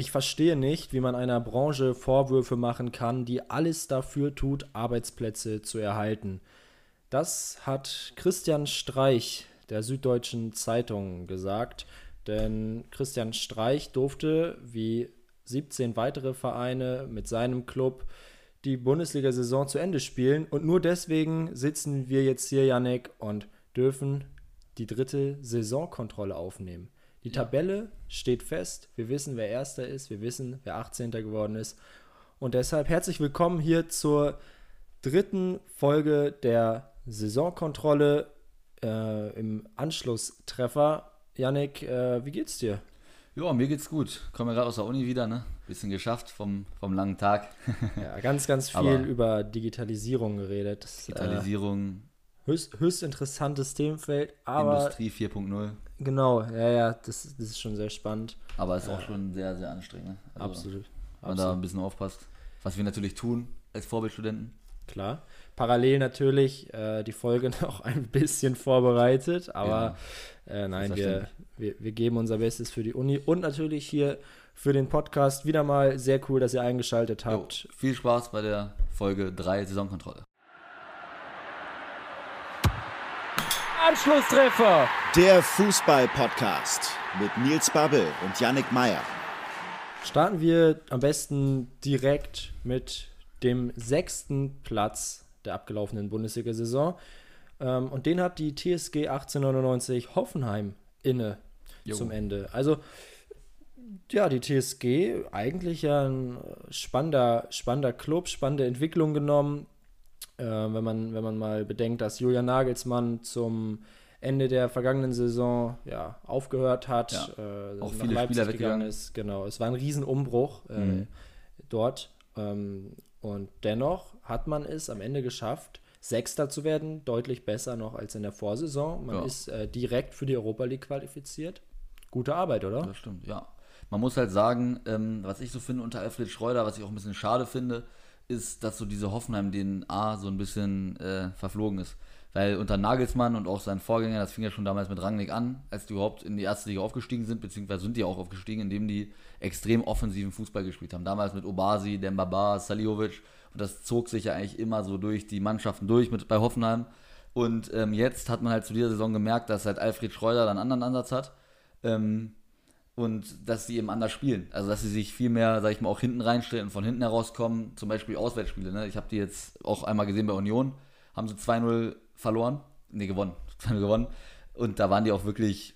Ich verstehe nicht, wie man einer Branche Vorwürfe machen kann, die alles dafür tut, Arbeitsplätze zu erhalten. Das hat Christian Streich der Süddeutschen Zeitung gesagt, denn Christian Streich durfte, wie 17 weitere Vereine mit seinem Club, die Bundesliga-Saison zu Ende spielen. Und nur deswegen sitzen wir jetzt hier, Janek, und dürfen die dritte Saisonkontrolle aufnehmen. Die. Tabelle steht fest. Wir wissen, wer Erster ist. Wir wissen, wer 18. geworden ist. Und deshalb herzlich willkommen hier zur dritten Folge der Saisonkontrolle äh, im Anschlusstreffer. Yannick, äh, wie geht's dir? Ja, mir geht's gut. Komme gerade aus der Uni wieder, ne? Bisschen geschafft vom, vom langen Tag. ja, ganz, ganz viel über Digitalisierung geredet. Äh, Digitalisierung. Höchst, höchst interessantes Themenfeld, aber. Industrie 4.0. Genau, ja, ja, das, das ist schon sehr spannend. Aber es ist auch schon sehr, sehr anstrengend. Ne? Also, absolut. Wenn man da ein bisschen aufpasst. Was wir natürlich tun als Vorbildstudenten. Klar. Parallel natürlich äh, die Folge noch ein bisschen vorbereitet, aber ja, äh, nein, wir, wir, wir geben unser Bestes für die Uni und natürlich hier für den Podcast. Wieder mal sehr cool, dass ihr eingeschaltet habt. Jo, viel Spaß bei der Folge 3 Saisonkontrolle. Anschlusstreffer. Der Fußball-Podcast mit Nils Babbel und Yannick Meyer. Starten wir am besten direkt mit dem sechsten Platz der abgelaufenen Bundesliga-Saison. Ähm, und den hat die TSG 1899 Hoffenheim inne jo. zum Ende. Also, ja, die TSG, eigentlich ja ein spannender, spannender Club, spannende Entwicklung genommen. Äh, wenn, man, wenn man mal bedenkt, dass Julian Nagelsmann zum Ende der vergangenen Saison ja, aufgehört hat, ja, äh, auch viele Leipzig Spieler weggegangen ist. Genau, es war ein Riesenumbruch äh, mhm. dort. Ähm, und dennoch hat man es am Ende geschafft, Sechster zu werden, deutlich besser noch als in der Vorsaison. Man ja. ist äh, direkt für die Europa League qualifiziert. Gute Arbeit, oder? Das stimmt, ja. Man muss halt sagen, ähm, was ich so finde unter Alfred Schreuder, was ich auch ein bisschen schade finde, ist, dass so diese Hoffenheim DNA so ein bisschen äh, verflogen ist. Weil unter Nagelsmann und auch seinen Vorgängern, das fing ja schon damals mit Rangnick an, als die überhaupt in die erste Liga aufgestiegen sind, beziehungsweise sind die auch aufgestiegen, indem die extrem offensiven Fußball gespielt haben. Damals mit Obasi, Dembaba, Saliovic. Und das zog sich ja eigentlich immer so durch die Mannschaften durch mit, bei Hoffenheim. Und ähm, jetzt hat man halt zu dieser Saison gemerkt, dass halt Alfred Schreuder dann einen anderen Ansatz hat. Ähm, und dass sie eben anders spielen. Also dass sie sich viel mehr, sag ich mal, auch hinten reinstellen und von hinten herauskommen. Zum Beispiel Auswärtsspiele. Ne? Ich habe die jetzt auch einmal gesehen bei Union. Haben sie 2-0 verloren. Nee, gewonnen. 2-0 gewonnen. Und da waren die auch wirklich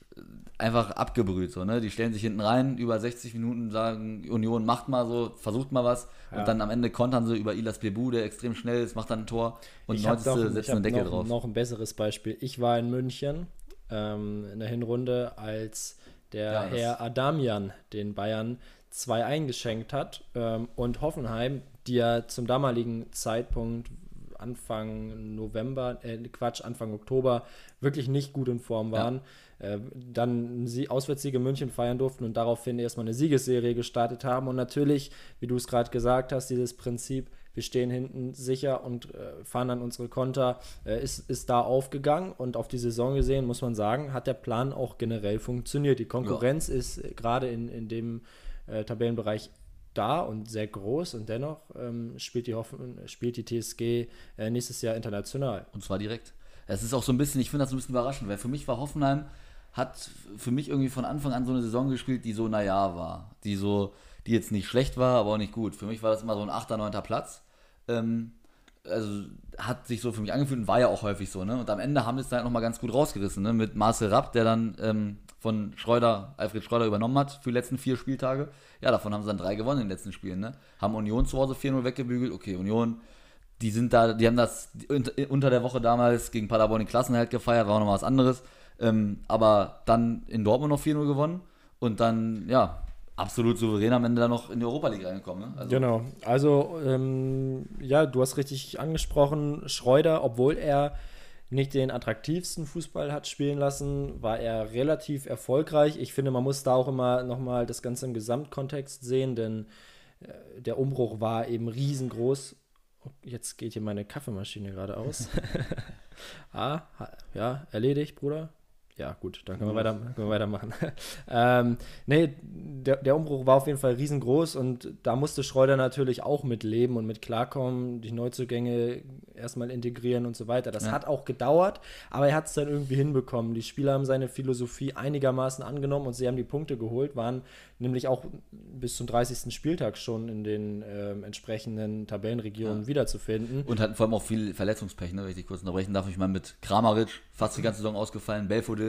einfach abgebrüht. So, ne? Die stellen sich hinten rein, über 60 Minuten sagen, Union macht mal so, versucht mal was. Ja. Und dann am Ende kontern sie über Ilas Bebu, der extrem schnell ist, macht dann ein Tor. Und ich 90. setzen einen Deckel noch, drauf. noch ein besseres Beispiel. Ich war in München ähm, in der Hinrunde, als der ja, Herr Adamian den Bayern zwei eingeschenkt hat. Ähm, und Hoffenheim, die ja zum damaligen Zeitpunkt Anfang November, äh, Quatsch, Anfang Oktober wirklich nicht gut in Form waren. Ja. Äh, dann sie Auswärtssiege München feiern durften und daraufhin erstmal eine Siegesserie gestartet haben. Und natürlich, wie du es gerade gesagt hast, dieses Prinzip, wir stehen hinten sicher und äh, fahren dann unsere Konter, äh, ist, ist da aufgegangen. Und auf die Saison gesehen, muss man sagen, hat der Plan auch generell funktioniert. Die Konkurrenz ja. ist äh, gerade in, in dem äh, Tabellenbereich da und sehr groß und dennoch ähm, spielt, die Hoffen, spielt die TSG äh, nächstes Jahr international. Und zwar direkt. Es ist auch so ein bisschen, ich finde das ein bisschen überraschend, weil für mich war Hoffenheim, hat für mich irgendwie von Anfang an so eine Saison gespielt, die so naja war. Die so, die jetzt nicht schlecht war, aber auch nicht gut. Für mich war das immer so ein 8., 9. Platz. Ähm, also hat sich so für mich angefühlt und war ja auch häufig so, ne? Und am Ende haben wir es dann halt nochmal ganz gut rausgerissen, ne? Mit Marcel Rapp, der dann ähm, von Schreuder, Alfred Schreuder übernommen hat für die letzten vier Spieltage. Ja, davon haben sie dann drei gewonnen in den letzten Spielen, ne? Haben Union zu Hause 4-0 weggebügelt. Okay, Union, die sind da, die haben das unter der Woche damals gegen Paderborn den Klassenhalt gefeiert, war auch nochmal was anderes. Ähm, aber dann in Dortmund noch 4-0 gewonnen und dann, ja, absolut souverän am Ende dann noch in die Europa League reingekommen. Ne? Also genau. Also, ähm, ja, du hast richtig angesprochen, Schreuder, obwohl er nicht den attraktivsten Fußball hat spielen lassen, war er relativ erfolgreich. Ich finde, man muss da auch immer nochmal das Ganze im Gesamtkontext sehen, denn äh, der Umbruch war eben riesengroß. Jetzt geht hier meine Kaffeemaschine gerade aus. ah, ja, erledigt, Bruder. Ja, gut, dann können wir, weiter, können wir weitermachen. ähm, nee, der, der, Umbruch war auf jeden Fall riesengroß und da musste Schreuder natürlich auch mit leben und mit klarkommen, die Neuzugänge erstmal integrieren und so weiter. Das ja. hat auch gedauert, aber er hat es dann irgendwie hinbekommen. Die Spieler haben seine Philosophie einigermaßen angenommen und sie haben die Punkte geholt, waren nämlich auch bis zum 30. Spieltag schon in den ähm, entsprechenden Tabellenregionen ja. wiederzufinden. Und hatten vor allem auch viel Verletzungspech, ne, wenn ich kurz unterbrechen darf. Ich mal mit Kramaric fast die ganze Saison ausgefallen, Belfodil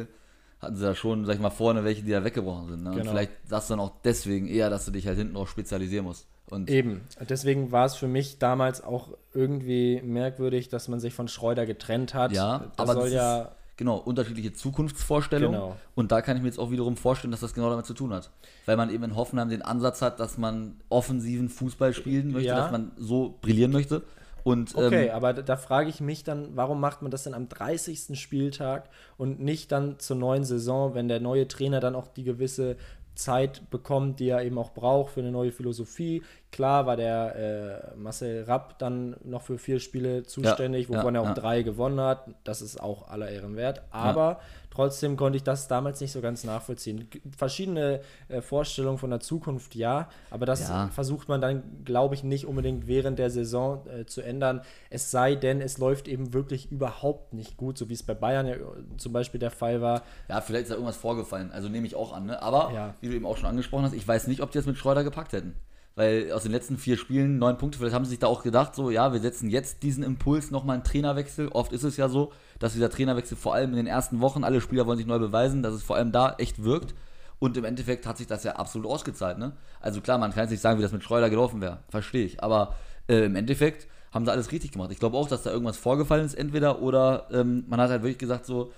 hatten sie da schon, sag ich mal, vorne welche, die da weggebrochen sind. Ne? Genau. Und vielleicht sagst du dann auch deswegen eher, dass du dich halt hinten auch spezialisieren musst. Und Eben. Deswegen war es für mich damals auch irgendwie merkwürdig, dass man sich von Schreuder getrennt hat. Ja, das aber soll das ja ist, genau unterschiedliche Zukunftsvorstellungen. Genau. Und da kann ich mir jetzt auch wiederum vorstellen, dass das genau damit zu tun hat, weil man eben in Hoffenheim den Ansatz hat, dass man offensiven Fußball spielen möchte, ja. dass man so brillieren möchte. Und, okay, ähm, aber da, da frage ich mich dann, warum macht man das denn am 30. Spieltag und nicht dann zur neuen Saison, wenn der neue Trainer dann auch die gewisse Zeit bekommt, die er eben auch braucht für eine neue Philosophie. Klar war der äh, Marcel Rapp dann noch für vier Spiele zuständig, ja, wovon ja, er auch ja. drei gewonnen hat. Das ist auch aller Ehren wert. Aber trotzdem konnte ich das damals nicht so ganz nachvollziehen. Verschiedene äh, Vorstellungen von der Zukunft, ja, aber das versucht man dann, glaube ich, nicht unbedingt während der Saison äh, zu ändern. Es sei denn, es läuft eben wirklich überhaupt nicht gut, so wie es bei Bayern ja zum Beispiel der Fall war. Ja, vielleicht ist da irgendwas vorgefallen. Also nehme ich auch an. Ne? Aber, wie du eben auch schon angesprochen hast, ich weiß nicht, ob die das mit Schreuder gepackt hätten weil aus den letzten vier Spielen neun Punkte, vielleicht haben sie sich da auch gedacht, so, ja, wir setzen jetzt diesen Impuls nochmal einen Trainerwechsel. Oft ist es ja so, dass dieser Trainerwechsel vor allem in den ersten Wochen, alle Spieler wollen sich neu beweisen, dass es vor allem da echt wirkt. Und im Endeffekt hat sich das ja absolut ausgezahlt, ne? Also klar, man kann jetzt nicht sagen, wie das mit Schreuder gelaufen wäre, verstehe ich. Aber äh, im Endeffekt haben sie alles richtig gemacht. Ich glaube auch, dass da irgendwas vorgefallen ist, entweder oder ähm, man hat halt wirklich gesagt, so,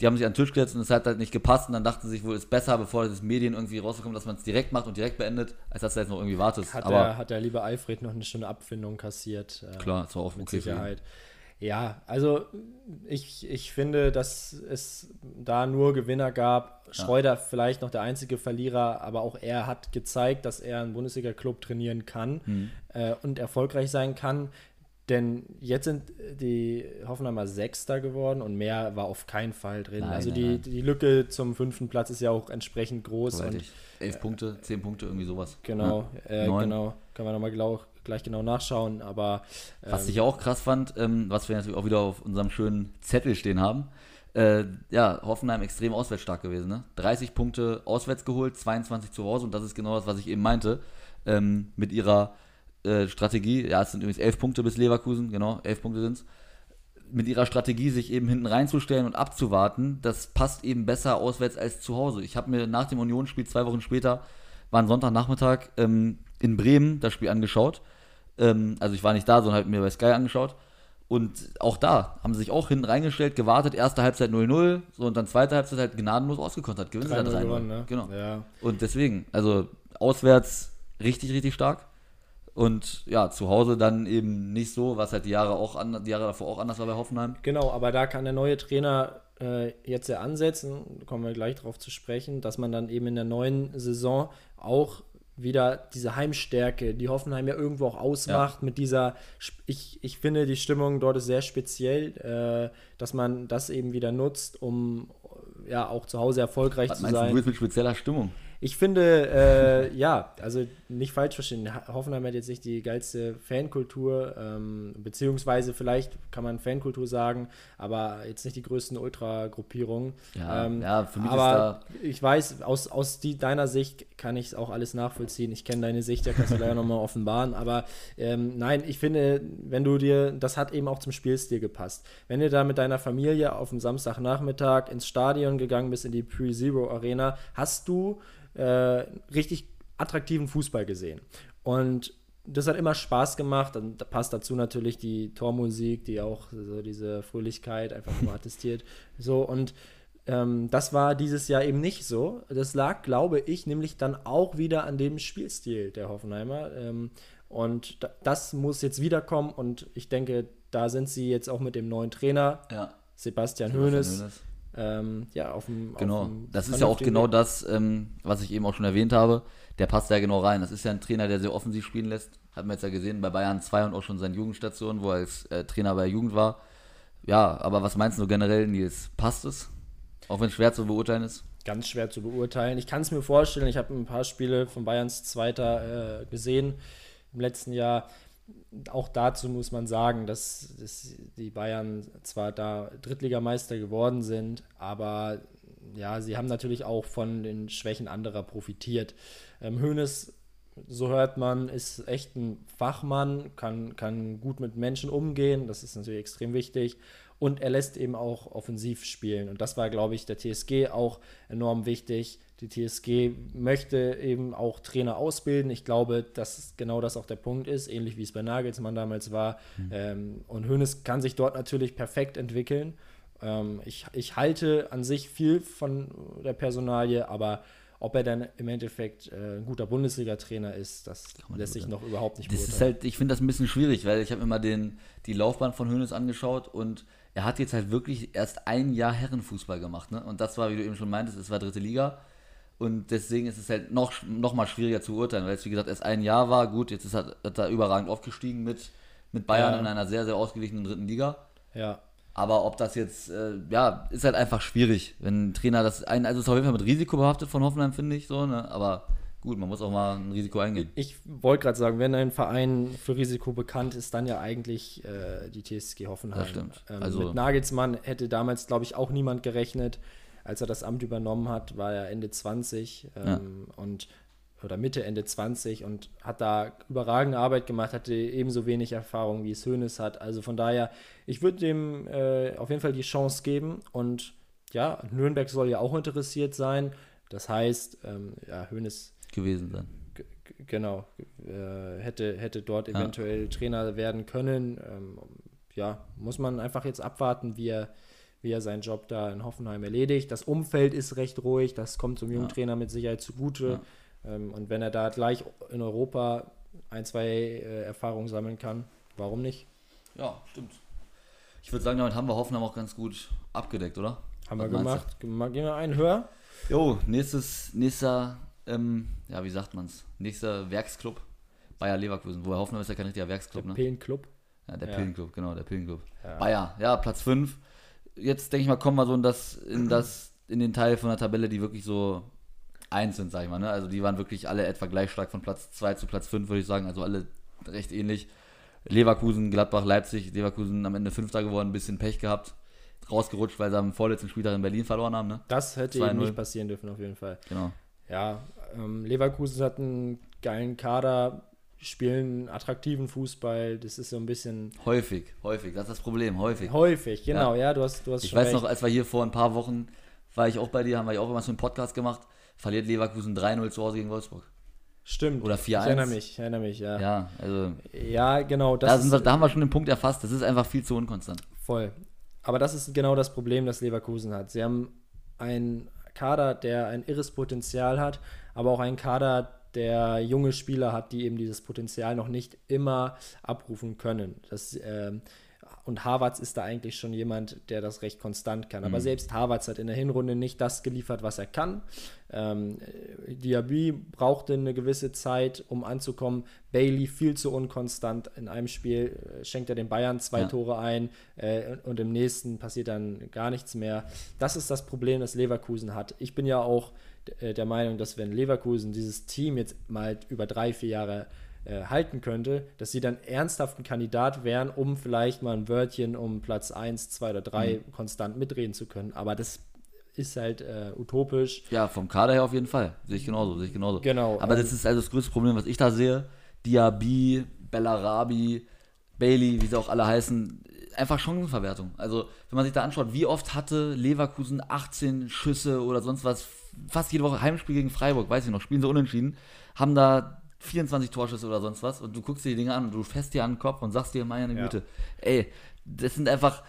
die haben sich an den Tisch gesetzt und es hat halt nicht gepasst und dann dachten sie sich wohl, es ist besser, bevor das Medien irgendwie rauskommt, dass man es direkt macht und direkt beendet, als dass du jetzt noch irgendwie wartest. Hat, Aber der, hat der liebe Alfred noch eine schöne Abfindung kassiert. Äh, klar, das war auch mit okay Sicherheit. Ja, also ich, ich finde, dass es da nur Gewinner gab. Schreuder ja. vielleicht noch der einzige Verlierer, aber auch er hat gezeigt, dass er einen Bundesliga-Club trainieren kann mhm. äh, und erfolgreich sein kann. Denn jetzt sind die Hoffenheimer Sechster geworden und mehr war auf keinen Fall drin. Nein, also nein, die, nein. die Lücke zum fünften Platz ist ja auch entsprechend groß. Und, Elf äh, Punkte, zehn Punkte, irgendwie sowas. Genau, ja. äh, genau. Können wir nochmal genau, gleich genau nachschauen. Aber ähm, was ich auch krass fand, ähm, was wir natürlich auch wieder auf unserem schönen Zettel stehen haben. Äh, ja, Hoffenheim extrem auswärts stark gewesen. Ne? 30 Punkte auswärts geholt, 22 zu Hause und das ist genau das, was ich eben meinte. Ähm, mit ihrer äh, Strategie, ja, es sind übrigens elf Punkte bis Leverkusen, genau, elf Punkte sind es, mit ihrer Strategie, sich eben hinten reinzustellen und abzuwarten, das passt eben besser auswärts als zu Hause. Ich habe mir nach dem Unionsspiel zwei Wochen später, war ein Sonntagnachmittag, ähm, in Bremen das Spiel angeschaut. Ähm, also ich war nicht da, sondern halt mir bei Sky angeschaut. Und auch da haben sie sich auch hinten reingestellt, gewartet, erste Halbzeit 0-0, so und dann zweite Halbzeit halt gnadenlos ausgekontert. Gewinnen sie dann 3 ne? Genau. Ja. Und deswegen, also auswärts richtig, richtig stark. Und ja, zu Hause dann eben nicht so, was halt die Jahre auch an, die Jahre davor auch anders war bei Hoffenheim. Genau, aber da kann der neue Trainer äh, jetzt ja ansetzen, kommen wir gleich darauf zu sprechen, dass man dann eben in der neuen Saison auch wieder diese Heimstärke, die Hoffenheim ja irgendwo auch ausmacht, ja. mit dieser, ich, ich finde, die Stimmung dort ist sehr speziell, äh, dass man das eben wieder nutzt, um ja auch zu Hause erfolgreich Was zu sein. Du, du mit spezieller Stimmung? Ich finde, äh, ja, also nicht falsch verstehen. Hoffenheim hat jetzt nicht die geilste Fankultur, ähm, beziehungsweise vielleicht kann man Fankultur sagen, aber jetzt nicht die größten Ultra-Gruppierungen. Ja, ähm, ja, für mich aber ist da ich weiß, aus, aus die, deiner Sicht kann ich es auch alles nachvollziehen. Ich kenne deine Sicht, da kannst du leider nochmal offenbaren. Aber ähm, nein, ich finde, wenn du dir, das hat eben auch zum Spielstil gepasst. Wenn du da mit deiner Familie auf dem Samstagnachmittag ins Stadion gegangen bist, in die Pre-Zero Arena, hast du äh, richtig attraktiven Fußball gesehen. Und das hat immer Spaß gemacht. Und da passt dazu natürlich die Tormusik, die auch so diese Fröhlichkeit einfach nur attestiert. So und ähm, das war dieses Jahr eben nicht so. Das lag, glaube ich, nämlich dann auch wieder an dem Spielstil der Hoffenheimer. Ähm, und das muss jetzt wiederkommen. Und ich denke, da sind sie jetzt auch mit dem neuen Trainer, ja. Sebastian Hoeneß, ähm, ja, auf dem. Genau, auf dem das ist ja auch genau das, ähm, was ich eben auch schon erwähnt habe. Der passt ja genau rein. Das ist ja ein Trainer, der sehr offensiv spielen lässt. Hat man jetzt ja gesehen bei Bayern 2 und auch schon seine Jugendstation, wo er als äh, Trainer bei der Jugend war. Ja, aber was meinst du generell, Nils? Passt es? Auch wenn es schwer zu beurteilen ist? Ganz schwer zu beurteilen. Ich kann es mir vorstellen, ich habe ein paar Spiele von Bayerns Zweiter äh, gesehen im letzten Jahr. Auch dazu muss man sagen, dass, dass die Bayern zwar da Drittligameister geworden sind, aber ja, sie haben natürlich auch von den Schwächen anderer profitiert. Ähm, Hoeneß so hört man, ist echt ein Fachmann, kann, kann gut mit Menschen umgehen, das ist natürlich extrem wichtig. Und er lässt eben auch offensiv spielen. Und das war, glaube ich, der TSG auch enorm wichtig. Die TSG möchte eben auch Trainer ausbilden. Ich glaube, dass genau das auch der Punkt ist, ähnlich wie es bei Nagelsmann damals war. Mhm. Ähm, und Hönes kann sich dort natürlich perfekt entwickeln. Ähm, ich, ich halte an sich viel von der Personalie, aber ob er dann im Endeffekt äh, ein guter Bundesliga-Trainer ist, das lässt sich noch überhaupt nicht das beurteilen. Ist halt, ich finde das ein bisschen schwierig, weil ich habe immer den, die Laufbahn von Hönes angeschaut und er hat jetzt halt wirklich erst ein Jahr Herrenfußball gemacht. Ne? Und das war, wie du eben schon meintest, es war dritte Liga. Und deswegen ist es halt noch, noch mal schwieriger zu urteilen, weil es, wie gesagt, erst ein Jahr war. Gut, jetzt ist er, hat er überragend aufgestiegen mit, mit Bayern ja. in einer sehr, sehr ausgeglichenen dritten Liga. Ja. Aber ob das jetzt, äh, ja, ist halt einfach schwierig, wenn ein Trainer das ein, also ist auf jeden Fall mit Risiko behaftet von Hoffenheim, finde ich so, ne? Aber gut, man muss auch mal ein Risiko eingehen. Ich wollte gerade sagen, wenn ein Verein für Risiko bekannt ist, dann ja eigentlich äh, die TSG Hoffenheim. Das stimmt. Ähm, also, mit Nagelsmann hätte damals, glaube ich, auch niemand gerechnet. Als er das Amt übernommen hat, war er Ende 20 ähm, ja. und oder Mitte, Ende 20 und hat da überragende Arbeit gemacht, hatte ebenso wenig Erfahrung, wie es Hoeneß hat. Also von daher, ich würde dem äh, auf jeden Fall die Chance geben und ja, Nürnberg soll ja auch interessiert sein. Das heißt, ähm, ja, Hoeneß gewesen sein. Genau, äh, hätte, hätte dort eventuell ja. Trainer werden können. Ähm, ja, muss man einfach jetzt abwarten, wie er, wie er seinen Job da in Hoffenheim erledigt. Das Umfeld ist recht ruhig, das kommt zum jungen ja. Trainer mit Sicherheit zugute. Ja. Ähm, und wenn er da gleich in Europa ein, zwei äh, Erfahrungen sammeln kann, warum nicht? Ja, stimmt. Ich würde sagen, damit haben wir Hoffenheim auch ganz gut abgedeckt, oder? Haben Was wir gemacht. Gehen wir einen höher. Jo, nächstes, nächster, ähm, ja, wie sagt man es? Nächster Werksclub, Bayer Leverkusen. Wo Hoffenheim ist ja kein richtiger Werksclub, der ne? Pillenclub. Ja, der ja. Pillenclub, genau, der Pillenclub. Ja. Bayer, ja, Platz 5. Jetzt denke ich mal, kommen wir so in das, in das, in den Teil von der Tabelle, die wirklich so eins sind, sag ich mal. Ne? Also die waren wirklich alle etwa gleich stark von Platz 2 zu Platz 5, würde ich sagen. Also alle recht ähnlich. Leverkusen, Gladbach, Leipzig, Leverkusen am Ende Fünfter geworden, ein bisschen Pech gehabt. Rausgerutscht, weil sie am vorletzten Spieltag in Berlin verloren haben. Ne? Das hätte eben nicht passieren dürfen, auf jeden Fall. Genau. Ja, ähm, Leverkusen hat einen geilen Kader, spielen attraktiven Fußball. Das ist so ein bisschen. Häufig, häufig. Das ist das Problem, häufig. Häufig, genau, ja, ja du hast, du hast Ich weiß recht. noch, als wir hier vor ein paar Wochen, war ich auch bei dir, haben wir auch immer so einen Podcast gemacht verliert Leverkusen 3-0 zu Hause gegen Wolfsburg. Stimmt. Oder 4-1. Ich erinnere mich, ich erinnere mich, ja. Ja, also. Ja, genau. Da, wir, da haben wir schon den Punkt erfasst. Das ist einfach viel zu unkonstant. Voll. Aber das ist genau das Problem, das Leverkusen hat. Sie haben einen Kader, der ein irres Potenzial hat, aber auch einen Kader, der junge Spieler hat, die eben dieses Potenzial noch nicht immer abrufen können. Das, ähm, und Harvards ist da eigentlich schon jemand, der das recht konstant kann. Aber mhm. selbst Harvards hat in der Hinrunde nicht das geliefert, was er kann. Ähm, Diaby brauchte eine gewisse Zeit, um anzukommen. Bailey viel zu unkonstant. In einem Spiel äh, schenkt er den Bayern zwei ja. Tore ein äh, und im nächsten passiert dann gar nichts mehr. Das ist das Problem, das Leverkusen hat. Ich bin ja auch äh, der Meinung, dass wenn Leverkusen dieses Team jetzt mal über drei, vier Jahre äh, halten könnte, dass sie dann ernsthaft ein Kandidat wären, um vielleicht mal ein Wörtchen um Platz 1, 2 oder 3 mhm. konstant mitreden zu können. Aber das ist halt äh, utopisch. Ja, vom Kader her auf jeden Fall. Sehe ich genauso, sehe ich genauso. Genau. Aber das ist also das größte Problem, was ich da sehe. Diaby, Bellarabi, Bailey, wie sie auch alle heißen, einfach Chancenverwertung. Also, wenn man sich da anschaut, wie oft hatte Leverkusen 18 Schüsse oder sonst was, fast jede Woche Heimspiel gegen Freiburg, weiß ich noch, spielen sie unentschieden, haben da 24 Torschüsse oder sonst was und du guckst dir die Dinge an und du fährst dir an den Kopf und sagst dir, meine Güte, ja. ey, das sind einfach,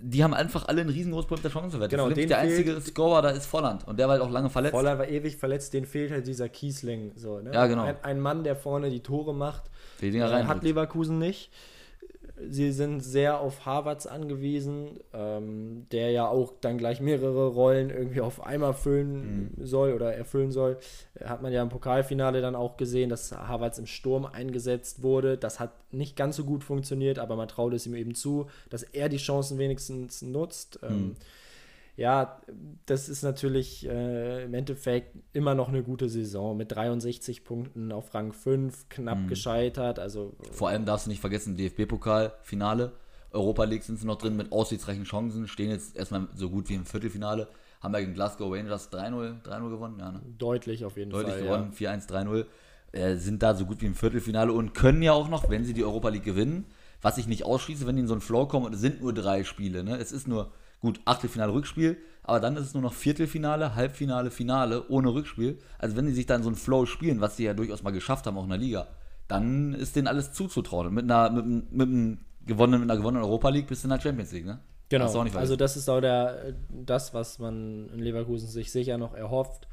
die haben einfach alle ein riesengroßes Problem der Chancenwert. Genau, der fehlt, einzige Scorer da ist Volland und der war halt auch lange verletzt. Volland war ewig verletzt, den fehlt halt dieser Kiesling. So, ne? Ja, genau. Ein, ein, Mann, der vorne die Tore macht, die Dinger äh, hat Leverkusen nicht. Sie sind sehr auf Harvards angewiesen, ähm, der ja auch dann gleich mehrere Rollen irgendwie auf einmal füllen mhm. soll oder erfüllen soll. Hat man ja im Pokalfinale dann auch gesehen, dass Harvards im Sturm eingesetzt wurde. Das hat nicht ganz so gut funktioniert, aber man traut es ihm eben zu, dass er die Chancen wenigstens nutzt. Ähm, mhm. Ja, das ist natürlich äh, im Endeffekt immer noch eine gute Saison mit 63 Punkten auf Rang 5, knapp mhm. gescheitert. Also, Vor allem darfst du nicht vergessen, DFB-Pokal-Finale. Europa League sind sie noch drin mit aussichtsreichen Chancen, stehen jetzt erstmal so gut wie im Viertelfinale. Haben ja gegen Glasgow Rangers 3-0 gewonnen. Ja, ne? Deutlich auf jeden Deutlich Fall. Deutlich gewonnen, ja. 4-1, 3-0. Äh, sind da so gut wie im Viertelfinale und können ja auch noch, wenn sie die Europa League gewinnen, was ich nicht ausschließe, wenn die in so einen Flow kommen, und es sind nur drei Spiele. Ne? Es ist nur Gut, Achtelfinale Rückspiel, aber dann ist es nur noch Viertelfinale, Halbfinale, Finale ohne Rückspiel. Also wenn die sich dann so einen Flow spielen, was sie ja durchaus mal geschafft haben, auch in der Liga, dann ist denen alles zuzutrauen. Und mit einer, mit, mit, einem gewonnenen, mit einer gewonnenen Europa League bis in der Champions League, ne? Genau. also das ist auch der, das, was man in Leverkusen sich sicher noch erhofft.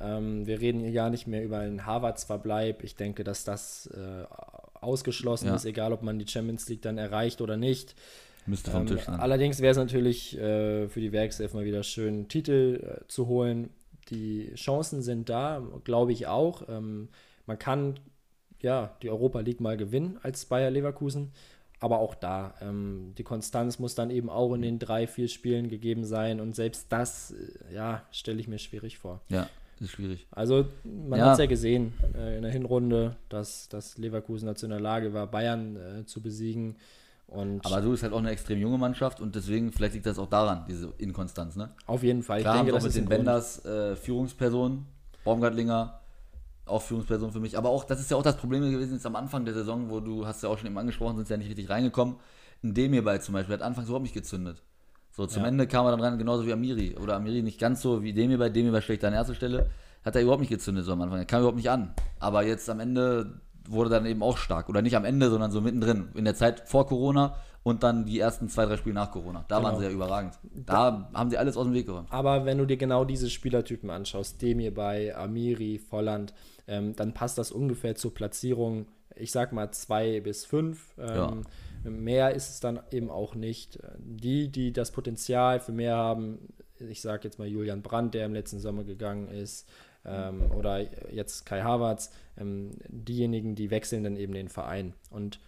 Ähm, wir reden hier gar nicht mehr über einen Harvards-Verbleib. Ich denke, dass das äh, ausgeschlossen ja. ist, egal ob man die Champions League dann erreicht oder nicht. Müsste vom ähm, Tisch sein. Allerdings wäre es natürlich äh, für die Werkself mal wieder schön, Titel äh, zu holen. Die Chancen sind da, glaube ich auch. Ähm, man kann ja die Europa League mal gewinnen als Bayer Leverkusen. Aber auch da, ähm, die Konstanz muss dann eben auch in den drei, vier Spielen gegeben sein. Und selbst das, äh, ja, stelle ich mir schwierig vor. Ja, ist schwierig. Also, man ja. hat es ja gesehen äh, in der Hinrunde, dass, dass Leverkusen dazu in der Lage war, Bayern äh, zu besiegen. Und aber so ist halt auch eine extrem junge Mannschaft und deswegen, vielleicht liegt das auch daran, diese Inkonstanz, ne? Auf jeden Fall. Klar, ich denke, das auch mit den Benders äh, Führungsperson, Baumgartlinger, auch Führungsperson für mich. Aber auch, das ist ja auch das Problem gewesen jetzt am Anfang der Saison, wo du hast ja auch schon eben angesprochen, sind ja nicht richtig reingekommen. Ein Demirbay zum Beispiel hat anfangs überhaupt nicht gezündet. So, zum ja. Ende kam er dann rein, genauso wie Amiri. Oder Amiri nicht ganz so wie Demirbay, Demirbay schlecht an erster Stelle. Hat er überhaupt nicht gezündet so am Anfang. Er kam überhaupt nicht an. Aber jetzt am Ende wurde dann eben auch stark. Oder nicht am Ende, sondern so mittendrin. In der Zeit vor Corona und dann die ersten zwei, drei Spiele nach Corona. Da genau. waren sie ja überragend. Da, da haben sie alles aus dem Weg geräumt. Aber wenn du dir genau diese Spielertypen anschaust, Demir bei Amiri, Volland, ähm, dann passt das ungefähr zur Platzierung, ich sag mal zwei bis fünf. Ähm, ja. Mehr ist es dann eben auch nicht. Die, die das Potenzial für mehr haben, ich sag jetzt mal Julian Brandt, der im letzten Sommer gegangen ist, ähm, oder jetzt Kai Havertz, ähm, diejenigen, die wechseln dann eben den Verein. Und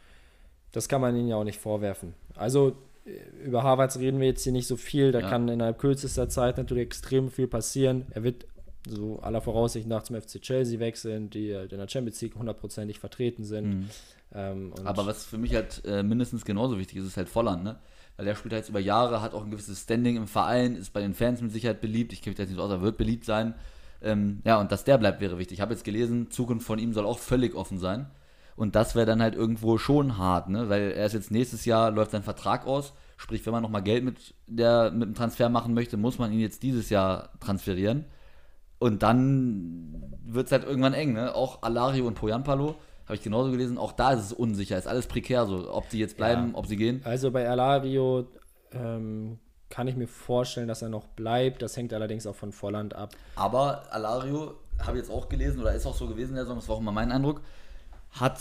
das kann man ihnen ja auch nicht vorwerfen. Also äh, über Havertz reden wir jetzt hier nicht so viel. Da ja. kann innerhalb kürzester Zeit natürlich extrem viel passieren. Er wird so aller Voraussicht nach zum FC Chelsea wechseln, die in der Champions League hundertprozentig vertreten sind. Mhm. Ähm, Aber was für mich halt äh, mindestens genauso wichtig ist, ist halt Volland, ne? Weil der spielt halt jetzt über Jahre, hat auch ein gewisses Standing im Verein, ist bei den Fans mit Sicherheit beliebt. Ich kenne mich jetzt nicht aus, er wird beliebt sein. Ähm, ja, und dass der bleibt, wäre wichtig. Ich habe jetzt gelesen, Zukunft von ihm soll auch völlig offen sein. Und das wäre dann halt irgendwo schon hart, ne? Weil er ist jetzt nächstes Jahr, läuft sein Vertrag aus. Sprich, wenn man nochmal Geld mit, der, mit dem Transfer machen möchte, muss man ihn jetzt dieses Jahr transferieren. Und dann wird es halt irgendwann eng, ne? Auch Alario und Poyanpalo, habe ich genauso gelesen, auch da ist es unsicher, ist alles prekär so, ob die jetzt bleiben, ja. ob sie gehen. Also bei Alario ähm, kann ich mir vorstellen, dass er noch bleibt. Das hängt allerdings auch von Volland ab. Aber Alario, habe ich jetzt auch gelesen, oder ist auch so gewesen in der Saison, das war auch immer mein Eindruck, hat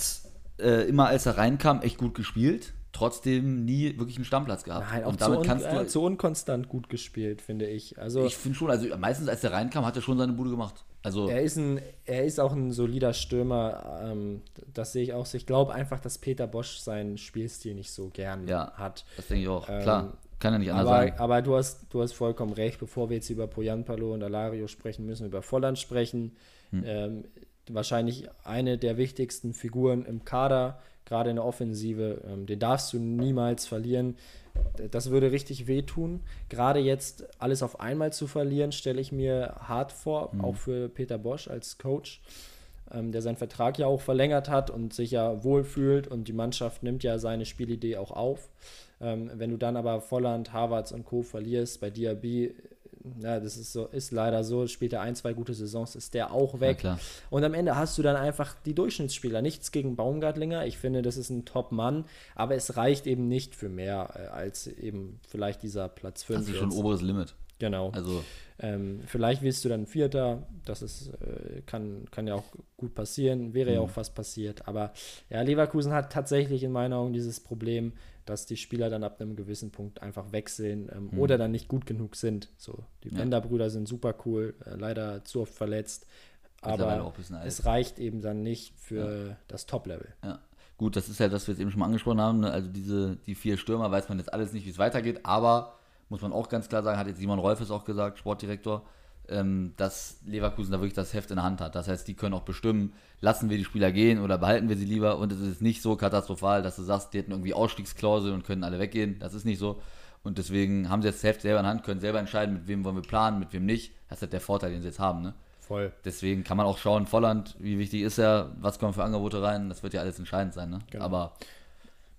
äh, immer als er reinkam echt gut gespielt, trotzdem nie wirklich einen Stammplatz gehabt. Nein, auch und damit zu, kannst du, äh, zu unkonstant gut gespielt, finde ich. Also, ich finde schon, also meistens als er reinkam, hat er schon seine Bude gemacht. Also er ist ein, er ist auch ein solider Stürmer. Ähm, das sehe ich auch. Ich glaube einfach, dass Peter Bosch seinen Spielstil nicht so gern ja, hat. Das denke ich auch. Ähm, Klar. Kann er nicht anders aber, sagen. Aber du hast, du hast vollkommen recht. Bevor wir jetzt über Poyanpalo und Alario sprechen, müssen wir über Volland sprechen. Hm. Ähm, wahrscheinlich eine der wichtigsten Figuren im Kader, gerade in der Offensive. Ähm, den darfst du niemals verlieren. Das würde richtig wehtun. Gerade jetzt alles auf einmal zu verlieren, stelle ich mir hart vor, mhm. auch für Peter Bosch als Coach, ähm, der seinen Vertrag ja auch verlängert hat und sich ja wohlfühlt und die Mannschaft nimmt ja seine Spielidee auch auf. Ähm, wenn du dann aber Volland, Harvards und Co. verlierst, bei Diaby ja, das ist so, ist leider so, spielt er ein, zwei gute Saisons, ist der auch weg. Ja, und am Ende hast du dann einfach die Durchschnittsspieler. Nichts gegen Baumgartlinger. Ich finde, das ist ein Top-Mann, aber es reicht eben nicht für mehr äh, als eben vielleicht dieser Platz 5. Das ist schon ein oberes Limit. Genau. Also. Ähm, vielleicht wirst du dann Vierter, das ist, äh, kann, kann ja auch gut passieren, wäre mhm. ja auch fast passiert. Aber ja, Leverkusen hat tatsächlich in meinen Augen dieses Problem, dass die Spieler dann ab einem gewissen Punkt einfach wechseln ähm, mhm. oder dann nicht gut genug sind. So, die ja. Bender-Brüder sind super cool, äh, leider zu oft verletzt, aber es reicht eben dann nicht für ja. das Top-Level. Ja. Gut, das ist ja, das wir jetzt eben schon mal angesprochen haben. Ne? Also diese, die vier Stürmer weiß man jetzt alles nicht, wie es weitergeht, aber muss man auch ganz klar sagen, hat jetzt Simon Rolfes auch gesagt, Sportdirektor, ähm, dass Leverkusen da wirklich das Heft in der Hand hat. Das heißt, die können auch bestimmen, lassen wir die Spieler gehen oder behalten wir sie lieber. Und es ist nicht so katastrophal, dass du sagst, die hätten irgendwie Ausstiegsklausel und können alle weggehen. Das ist nicht so. Und deswegen haben sie jetzt das Heft selber in der Hand, können selber entscheiden, mit wem wollen wir planen, mit wem nicht. Das ist halt der Vorteil, den sie jetzt haben. Ne? Voll. Deswegen kann man auch schauen, Volland, wie wichtig ist er, was kommen für Angebote rein. Das wird ja alles entscheidend sein. Ne? Genau. Aber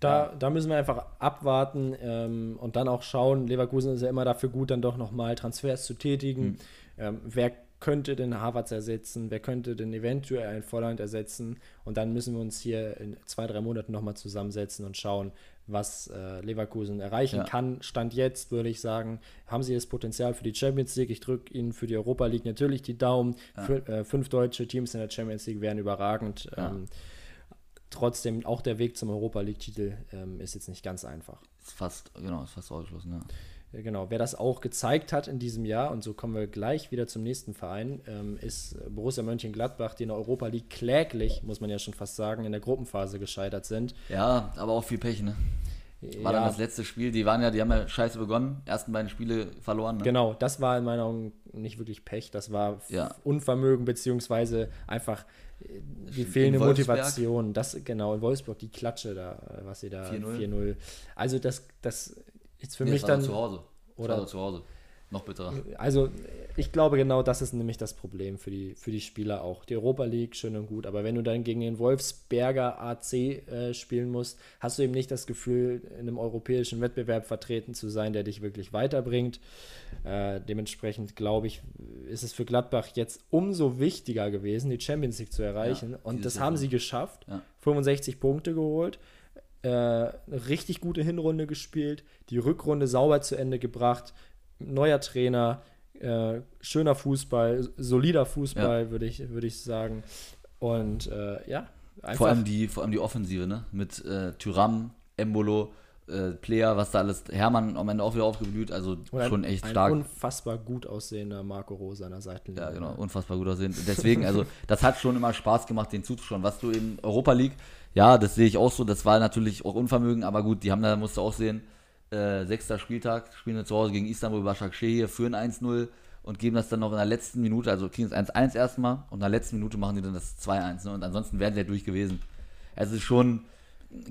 da, da müssen wir einfach abwarten ähm, und dann auch schauen. Leverkusen ist ja immer dafür gut, dann doch nochmal Transfers zu tätigen. Mhm. Ähm, wer könnte den Havertz ersetzen? Wer könnte denn eventuell ein Volland ersetzen? Und dann müssen wir uns hier in zwei, drei Monaten nochmal zusammensetzen und schauen, was äh, Leverkusen erreichen ja. kann. Stand jetzt, würde ich sagen, haben sie das Potenzial für die Champions League. Ich drücke ihnen für die Europa League natürlich die Daumen. Ja. Für, äh, fünf deutsche Teams in der Champions League wären überragend. Ja. Ähm, trotzdem, auch der Weg zum Europa League-Titel ähm, ist jetzt nicht ganz einfach. Ist fast, genau, ist fast ausgeschlossen, ja. Genau, wer das auch gezeigt hat in diesem Jahr, und so kommen wir gleich wieder zum nächsten Verein, ähm, ist Borussia Mönchengladbach, die in der Europa League kläglich, muss man ja schon fast sagen, in der Gruppenphase gescheitert sind. Ja, aber auch viel Pech, ne? War ja. dann das letzte Spiel, die waren ja, die haben ja scheiße begonnen, ersten beiden Spiele verloren. Ne? Genau, das war in meinen Augen nicht wirklich Pech, das war ja. Unvermögen, beziehungsweise einfach äh, die fehlende Motivation. Das, genau, in Wolfsburg, die Klatsche da, was sie da 4-0. Also das, das ist für nee, mich dann. Zu Hause. Oder zu Hause. Noch bitterer. Also, ich glaube, genau das ist nämlich das Problem für die, für die Spieler auch. Die Europa League, schön und gut, aber wenn du dann gegen den Wolfsberger AC äh, spielen musst, hast du eben nicht das Gefühl, in einem europäischen Wettbewerb vertreten zu sein, der dich wirklich weiterbringt. Äh, dementsprechend, glaube ich, ist es für Gladbach jetzt umso wichtiger gewesen, die Champions League zu erreichen. Ja, und das haben sie geschafft. Ja. 65 Punkte geholt eine richtig gute Hinrunde gespielt, die Rückrunde sauber zu Ende gebracht, neuer Trainer, äh, schöner Fußball, solider Fußball, ja. würde ich, würd ich sagen. Und äh, ja, einfach. Vor allem die, vor allem die Offensive, ne? Mit äh, Tyram, Embolo, äh, Player, was da alles, Hermann am Ende auch wieder aufgeblüht, also ein, schon echt stark. Ein unfassbar gut aussehender Marco Rose an der Seitenlinie. Ja, genau, unfassbar gut aussehend. Deswegen, also, das hat schon immer Spaß gemacht, den zuzuschauen. Was du in Europa League, ja, das sehe ich auch so, das war natürlich auch Unvermögen, aber gut, die haben da, musst du auch sehen, äh, sechster Spieltag, spielen zu Hause gegen Istanbul Başakşehir, führen 1-0 und geben das dann noch in der letzten Minute, also kriegen es 1-1 erstmal und in der letzten Minute machen die dann das 2-1 ne? und ansonsten wären sie ja durch gewesen. Also es ist schon,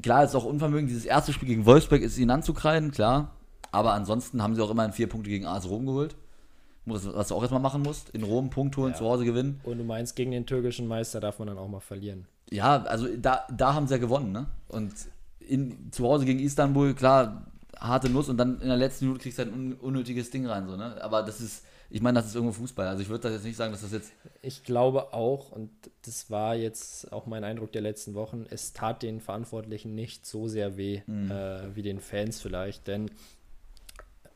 klar, es ist auch Unvermögen, dieses erste Spiel gegen Wolfsburg ist ihnen anzukreiden, klar, aber ansonsten haben sie auch immerhin vier Punkte gegen AS Rom geholt. Was du auch erstmal machen musst, in Rom Punkt holen, ja. zu Hause gewinnen. Und du meinst, gegen den türkischen Meister darf man dann auch mal verlieren. Ja, also da, da haben sie ja gewonnen, ne? Und in, zu Hause gegen Istanbul, klar, harte Nuss und dann in der letzten Minute kriegst du halt ein unnötiges Ding rein, so, ne? Aber das ist, ich meine, das ist irgendwo Fußball. Also ich würde das jetzt nicht sagen, dass das jetzt. Ich glaube auch, und das war jetzt auch mein Eindruck der letzten Wochen, es tat den Verantwortlichen nicht so sehr weh mhm. äh, wie den Fans vielleicht, denn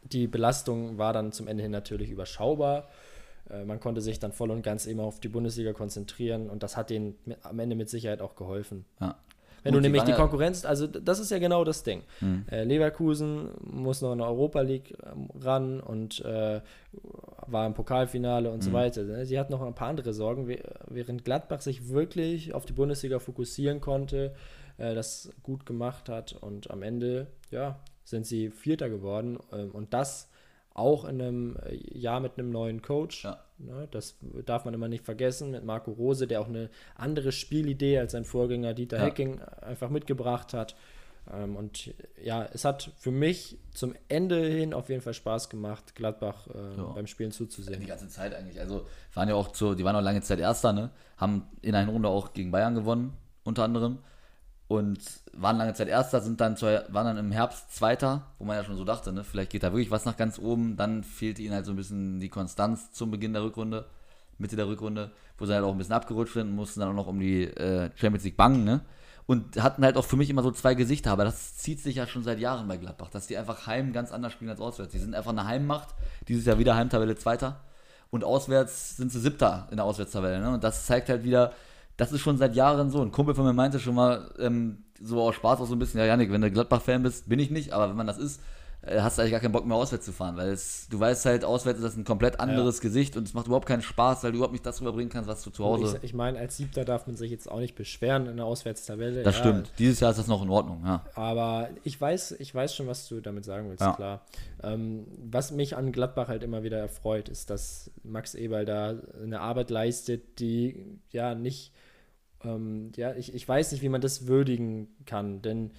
die Belastung war dann zum Ende hin natürlich überschaubar. Äh, man konnte sich dann voll und ganz eben auf die Bundesliga konzentrieren und das hat denen am Ende mit Sicherheit auch geholfen. Ja. Wenn Gut, du nämlich die Konkurrenz, also das ist ja genau das Ding. Hm. Äh, Leverkusen muss noch in der Europa League ähm, ran und äh, war im Pokalfinale und hm. so weiter. Ne? Sie hat noch ein paar andere Sorgen, während Gladbach sich wirklich auf die Bundesliga fokussieren konnte, äh, das gut gemacht hat und am Ende, ja, sind sie Vierter geworden ähm, und das auch in einem äh, Jahr mit einem neuen Coach. Ja. Ne, das darf man immer nicht vergessen, mit Marco Rose, der auch eine andere Spielidee als sein Vorgänger Dieter ja. Hecking einfach mitgebracht hat. Ähm, und ja, es hat für mich zum Ende hin auf jeden Fall Spaß gemacht, Gladbach äh, ja. beim Spielen zuzusehen. Die ganze Zeit eigentlich. Also waren ja auch zu, die waren auch lange Zeit Erster, ne? Haben in einer Runde auch gegen Bayern gewonnen, unter anderem und waren lange Zeit Erster, sind dann zur, waren dann im Herbst Zweiter, wo man ja schon so dachte, ne, vielleicht geht da wirklich was nach ganz oben. Dann fehlte ihnen halt so ein bisschen die Konstanz zum Beginn der Rückrunde, Mitte der Rückrunde, wo sie halt auch ein bisschen abgerutscht sind und mussten dann auch noch um die äh, Champions League bangen, ne? Und hatten halt auch für mich immer so zwei Gesichter, aber das zieht sich ja schon seit Jahren bei Gladbach, dass die einfach heim ganz anders spielen als auswärts. Die sind einfach eine Heimmacht, dieses Jahr wieder Heimtabelle Zweiter und auswärts sind sie Siebter in der Auswärtstabelle, ne? Und das zeigt halt wieder, das ist schon seit Jahren so. Ein Kumpel von mir meinte schon mal, ähm, so aus Spaß auch so ein bisschen, ja, Janik, wenn du Gladbach-Fan bist, bin ich nicht, aber wenn man das ist, äh, hast du eigentlich gar keinen Bock mehr auswärts zu fahren, weil es, du weißt halt, auswärts ist das ein komplett anderes ja. Gesicht und es macht überhaupt keinen Spaß, weil du überhaupt nicht das rüberbringen kannst, was du zu Hause. Ich, ich meine, als Siebter darf man sich jetzt auch nicht beschweren in der Auswärtstabelle. Das ja, stimmt. Dieses Jahr ist das noch in Ordnung, ja. Aber ich weiß, ich weiß schon, was du damit sagen willst, ja. klar. Ähm, was mich an Gladbach halt immer wieder erfreut, ist, dass Max Eberl da eine Arbeit leistet, die ja nicht, ähm, ja, ich, ich weiß nicht, wie man das würdigen kann, denn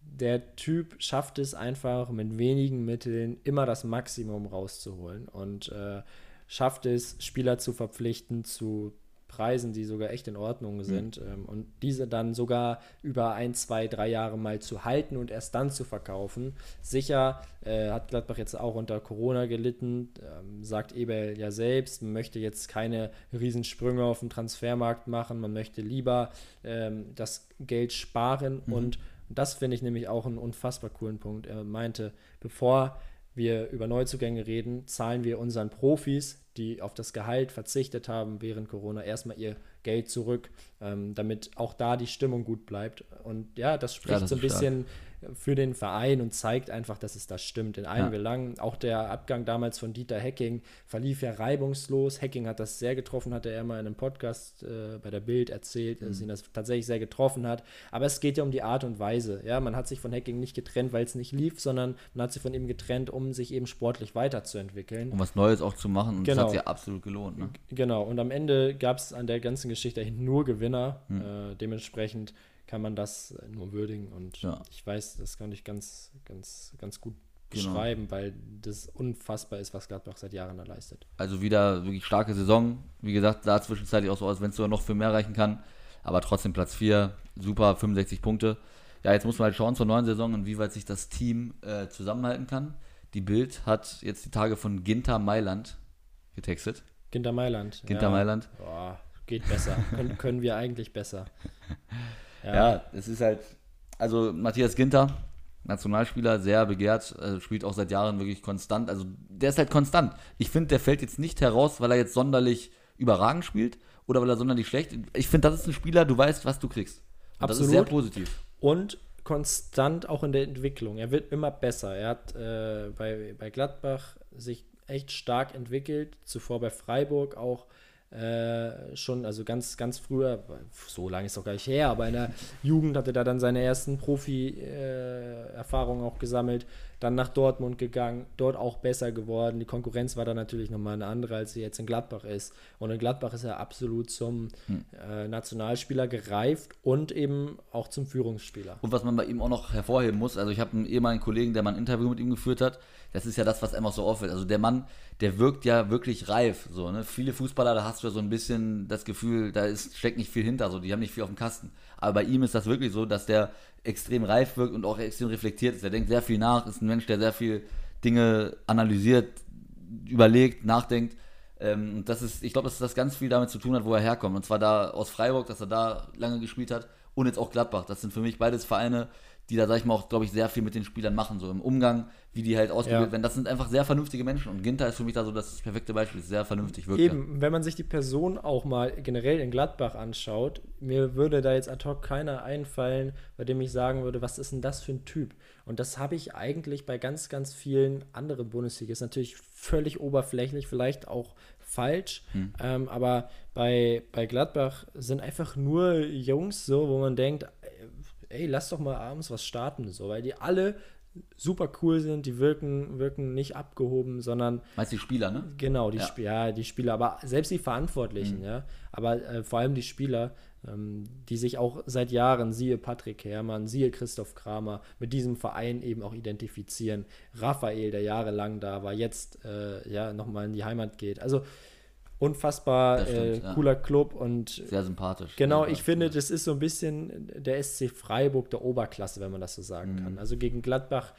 der Typ schafft es einfach mit wenigen Mitteln immer das Maximum rauszuholen und äh, schafft es, Spieler zu verpflichten zu Preisen, die sogar echt in Ordnung mhm. sind mhm. und diese dann sogar über ein, zwei, drei Jahre mal zu halten und erst dann zu verkaufen. Sicher äh, hat Gladbach jetzt auch unter Corona gelitten, ähm, sagt Eberl ja selbst, man möchte jetzt keine Riesensprünge auf dem Transfermarkt machen, man möchte lieber ähm, das Geld sparen mhm. und das finde ich nämlich auch einen unfassbar coolen Punkt. Er meinte, bevor wir über Neuzugänge reden, zahlen wir unseren Profis, die auf das Gehalt verzichtet haben während Corona, erstmal ihr Geld zurück, ähm, damit auch da die Stimmung gut bleibt. Und ja, das spricht ja, das so ein bisschen stark für den Verein und zeigt einfach, dass es das stimmt in allen ja. Belangen. Auch der Abgang damals von Dieter Hecking verlief ja reibungslos. Hecking hat das sehr getroffen, hatte er mal in einem Podcast äh, bei der Bild erzählt, mhm. dass ihn das tatsächlich sehr getroffen hat. Aber es geht ja um die Art und Weise. Ja, man hat sich von Hecking nicht getrennt, weil es nicht lief, sondern man hat sich von ihm getrennt, um sich eben sportlich weiterzuentwickeln. Um was Neues auch zu machen und genau. das hat sich ja absolut gelohnt. Ne? Genau, und am Ende gab es an der ganzen Geschichte nur Gewinner. Mhm. Äh, dementsprechend kann man das nur würdigen. Und ja. ich weiß, das kann ich ganz, ganz, ganz gut genau. beschreiben, weil das unfassbar ist, was Gladbach seit Jahren da leistet. Also wieder wirklich starke Saison. Wie gesagt, sah zwischenzeitlich auch so aus, wenn es sogar noch viel mehr reichen kann. Aber trotzdem Platz 4, super, 65 Punkte. Ja, jetzt muss man halt schauen zur neuen Saison, inwieweit sich das Team äh, zusammenhalten kann. Die Bild hat jetzt die Tage von Ginter Mailand getextet. Ginter Mailand. Ginter ja. Mailand. Boah, geht besser. können, können wir eigentlich besser. Ja. ja, es ist halt, also Matthias Ginter, Nationalspieler, sehr begehrt, äh, spielt auch seit Jahren wirklich konstant. Also der ist halt konstant. Ich finde, der fällt jetzt nicht heraus, weil er jetzt sonderlich überragend spielt oder weil er sonderlich schlecht. Ich finde, das ist ein Spieler, du weißt, was du kriegst. Und Absolut. Das ist sehr positiv. Und konstant auch in der Entwicklung. Er wird immer besser. Er hat äh, bei, bei Gladbach sich echt stark entwickelt. Zuvor bei Freiburg auch äh, schon, also ganz, ganz früher, so lange ist es auch gar nicht her, aber in der Jugend hatte er dann seine ersten Profi-Erfahrungen äh, auch gesammelt dann nach Dortmund gegangen, dort auch besser geworden. Die Konkurrenz war dann natürlich nochmal eine andere, als sie jetzt in Gladbach ist. Und in Gladbach ist er absolut zum hm. äh, Nationalspieler gereift und eben auch zum Führungsspieler. Und was man bei ihm auch noch hervorheben muss, also ich habe einen ehemaligen Kollegen, der mal ein Interview mit ihm geführt hat, das ist ja das, was immer so auffällt. Also der Mann, der wirkt ja wirklich reif. So, ne? Viele Fußballer, da hast du ja so ein bisschen das Gefühl, da ist, steckt nicht viel hinter, so, die haben nicht viel auf dem Kasten. Aber bei ihm ist das wirklich so, dass der extrem reif wirkt und auch extrem reflektiert ist. Er denkt sehr viel nach, ist ein Mensch, der sehr viel Dinge analysiert, überlegt, nachdenkt. Ähm, das ist, ich glaube, dass das ganz viel damit zu tun hat, wo er herkommt. Und zwar da aus Freiburg, dass er da lange gespielt hat und jetzt auch Gladbach. Das sind für mich beides Vereine, die da, sag ich mal, auch, glaube ich, sehr viel mit den Spielern machen, so im Umgang, wie die halt ausgebildet ja. werden. Das sind einfach sehr vernünftige Menschen und Ginter ist für mich da so das perfekte Beispiel, sehr vernünftig wirkt. Eben, wenn man sich die Person auch mal generell in Gladbach anschaut, mir würde da jetzt ad hoc keiner einfallen, bei dem ich sagen würde, was ist denn das für ein Typ? Und das habe ich eigentlich bei ganz, ganz vielen anderen Bundesliga. Ist natürlich völlig oberflächlich, vielleicht auch falsch, hm. ähm, aber bei, bei Gladbach sind einfach nur Jungs so, wo man denkt, ey, lass doch mal abends was starten, so, weil die alle super cool sind, die wirken, wirken nicht abgehoben, sondern. Meinst du die Spieler, ne? Genau, die, ja. Sp ja, die Spieler, aber selbst die Verantwortlichen, mhm. ja. Aber äh, vor allem die Spieler, ähm, die sich auch seit Jahren, siehe Patrick Herrmann, siehe Christoph Kramer, mit diesem Verein eben auch identifizieren. Raphael, der jahrelang da war, jetzt äh, ja nochmal in die Heimat geht. Also unfassbar stimmt, äh, cooler ja. Club und sehr sympathisch. Genau, ich finde, das ist so ein bisschen der SC Freiburg der Oberklasse, wenn man das so sagen mhm. kann. Also gegen Gladbach,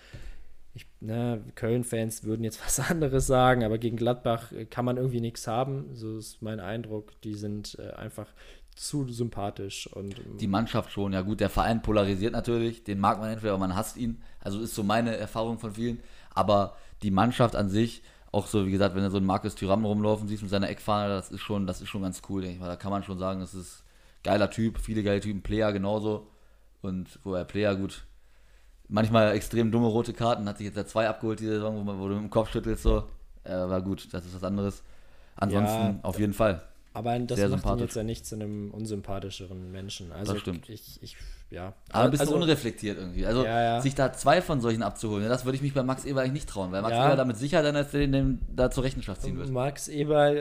ne, Köln-Fans würden jetzt was anderes sagen, aber gegen Gladbach kann man irgendwie nichts haben. So ist mein Eindruck. Die sind äh, einfach zu sympathisch und die Mannschaft schon. Ja gut, der Verein polarisiert natürlich. Den mag man entweder, aber man hasst ihn. Also ist so meine Erfahrung von vielen. Aber die Mannschaft an sich auch so, wie gesagt, wenn du so einen Markus Thuram rumlaufen siehst mit seiner Eckfahne, das ist schon, das ist schon ganz cool, denke ich mal. Da kann man schon sagen, das ist geiler Typ, viele geile Typen, Player genauso. Und wo er Player gut, manchmal extrem dumme rote Karten, hat sich jetzt ja zwei abgeholt diese Saison, wo, man, wo du im Kopf schüttelst, so. Äh, war gut, das ist was anderes. Ansonsten ja, auf jeden Fall. Aber das Sehr macht ihn jetzt ja nicht zu einem unsympathischeren Menschen. Also das stimmt. Ich, ich, ja. Aber ein bisschen also, unreflektiert irgendwie. Also ja, ja. sich da zwei von solchen abzuholen, das würde ich mich bei Max Eber eigentlich nicht trauen, weil Max ja. Eber damit sicher dann als den, den da zur Rechenschaft ziehen wird. Max Eber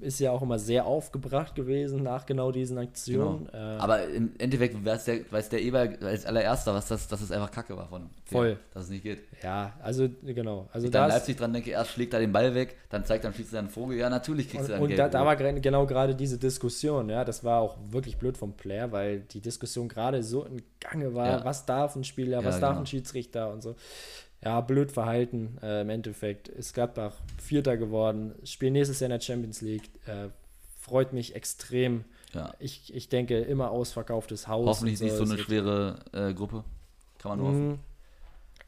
ist ja auch immer sehr aufgebracht gewesen nach genau diesen Aktionen. Genau. Äh, Aber im Endeffekt weiß der, weiß der Eber als allererster, was das, dass es einfach Kacke war von. Voll. dass es nicht geht. Ja, also genau. Also ich da Leipzig dran denke, erst schlägt er den Ball weg, dann zeigt dann schießt er einen Vogel. Ja, natürlich kriegst und, du dann Und Geld, da, da war genau gerade diese Diskussion, ja, das war auch wirklich blöd vom Player, weil die Diskussion gerade so in Gange war, ja. was darf ein Spieler, was darf genau. ein Schiedsrichter und so. Ja, blöd verhalten äh, im Endeffekt. Ist Gladbach Vierter geworden, spielen nächstes Jahr in der Champions League. Äh, freut mich extrem. Ja. Ich, ich denke, immer ausverkauftes Haus. Hoffentlich so. nicht so eine schwere äh, Gruppe. Kann man nur hoffen. Mhm.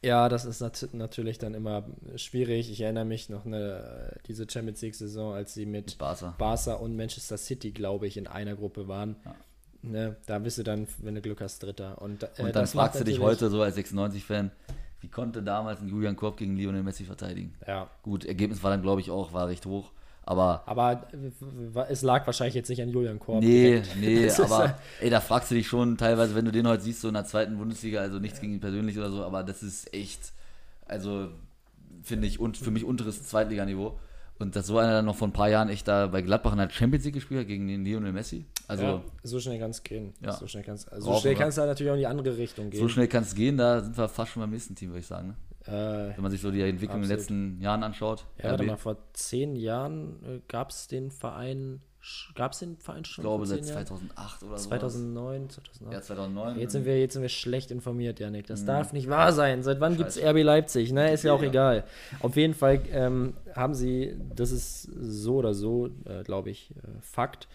Ja, das ist nat natürlich dann immer schwierig. Ich erinnere mich noch eine, diese Champions League-Saison, als sie mit Barca. Barca und Manchester City, glaube ich, in einer Gruppe waren. Ja. Ne, da bist du dann, wenn du Glück hast, Dritter. Und, äh, und dann fragst du dich heute so als 96-Fan, wie konnte damals ein Julian Korb gegen Lionel Messi verteidigen? Ja. Gut, Ergebnis war dann, glaube ich, auch, war recht hoch. Aber, aber es lag wahrscheinlich jetzt nicht an Julian Korb. Nee, direkt. nee, aber ey, da fragst du dich schon teilweise, wenn du den heute siehst, so in der zweiten Bundesliga, also nichts gegen ihn persönlich oder so, aber das ist echt, also finde ich, und für mich unteres Zweitliganiveau. Und dass so einer dann noch vor ein paar Jahren echt da bei Gladbach in der Champions League gespielt hat gegen den Lionel Messi. Also ja, so schnell kann es gehen. Ja. So schnell kann es also schnell kann's da natürlich auch in die andere Richtung gehen. So schnell kann es gehen, da sind wir fast schon beim nächsten Team, würde ich sagen. Ne? Äh, Wenn man sich so die Entwicklung absolut. in den letzten Jahren anschaut. Ja, warte mal, vor zehn Jahren äh, gab es den Verein Gab es den Verein schon? Ich glaube seit 2008 oder so. 2009, 2009. Ja, 2009. Jetzt sind wir, jetzt sind wir schlecht informiert, Janik. Das mhm. darf nicht wahr sein. Seit wann gibt es RB Leipzig? Ne, ist ja auch egal. Auf jeden Fall ähm, haben sie, das ist so oder so, äh, glaube ich, äh, Fakt,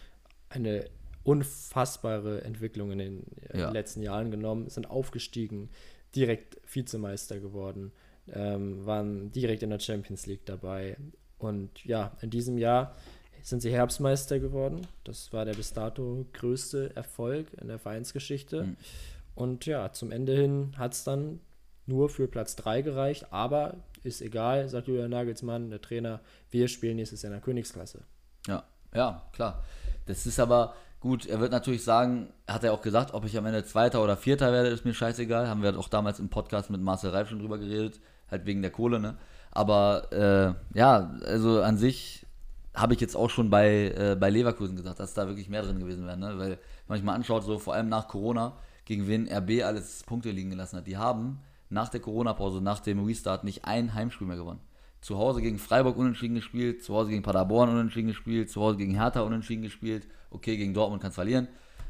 eine unfassbare Entwicklung in den äh, ja. letzten Jahren genommen, sind aufgestiegen, direkt Vizemeister geworden, ähm, waren direkt in der Champions League dabei. Und ja, in diesem Jahr sind sie Herbstmeister geworden. Das war der bis dato größte Erfolg in der Vereinsgeschichte. Mhm. Und ja, zum Ende hin hat es dann nur für Platz 3 gereicht, aber ist egal, sagt Julian Nagelsmann, der Trainer, wir spielen nächstes Jahr in der Königsklasse. Ja, ja, klar. Das ist aber gut, er wird natürlich sagen, hat er auch gesagt, ob ich am Ende Zweiter oder Vierter werde, ist mir scheißegal. Haben wir auch damals im Podcast mit Marcel Reif schon drüber geredet, halt wegen der Kohle, ne? Aber äh, ja, also an sich habe ich jetzt auch schon bei, äh, bei Leverkusen gesagt, dass da wirklich mehr drin gewesen wäre. Ne? Weil, wenn man mal anschaut, so vor allem nach Corona, gegen wen RB alles Punkte liegen gelassen hat, die haben nach der Corona-Pause, nach dem Restart nicht ein Heimspiel mehr gewonnen. Zu Hause gegen Freiburg unentschieden gespielt, zu Hause gegen Paderborn unentschieden gespielt, zu Hause gegen Hertha unentschieden gespielt. Okay, gegen Dortmund kann es verlieren.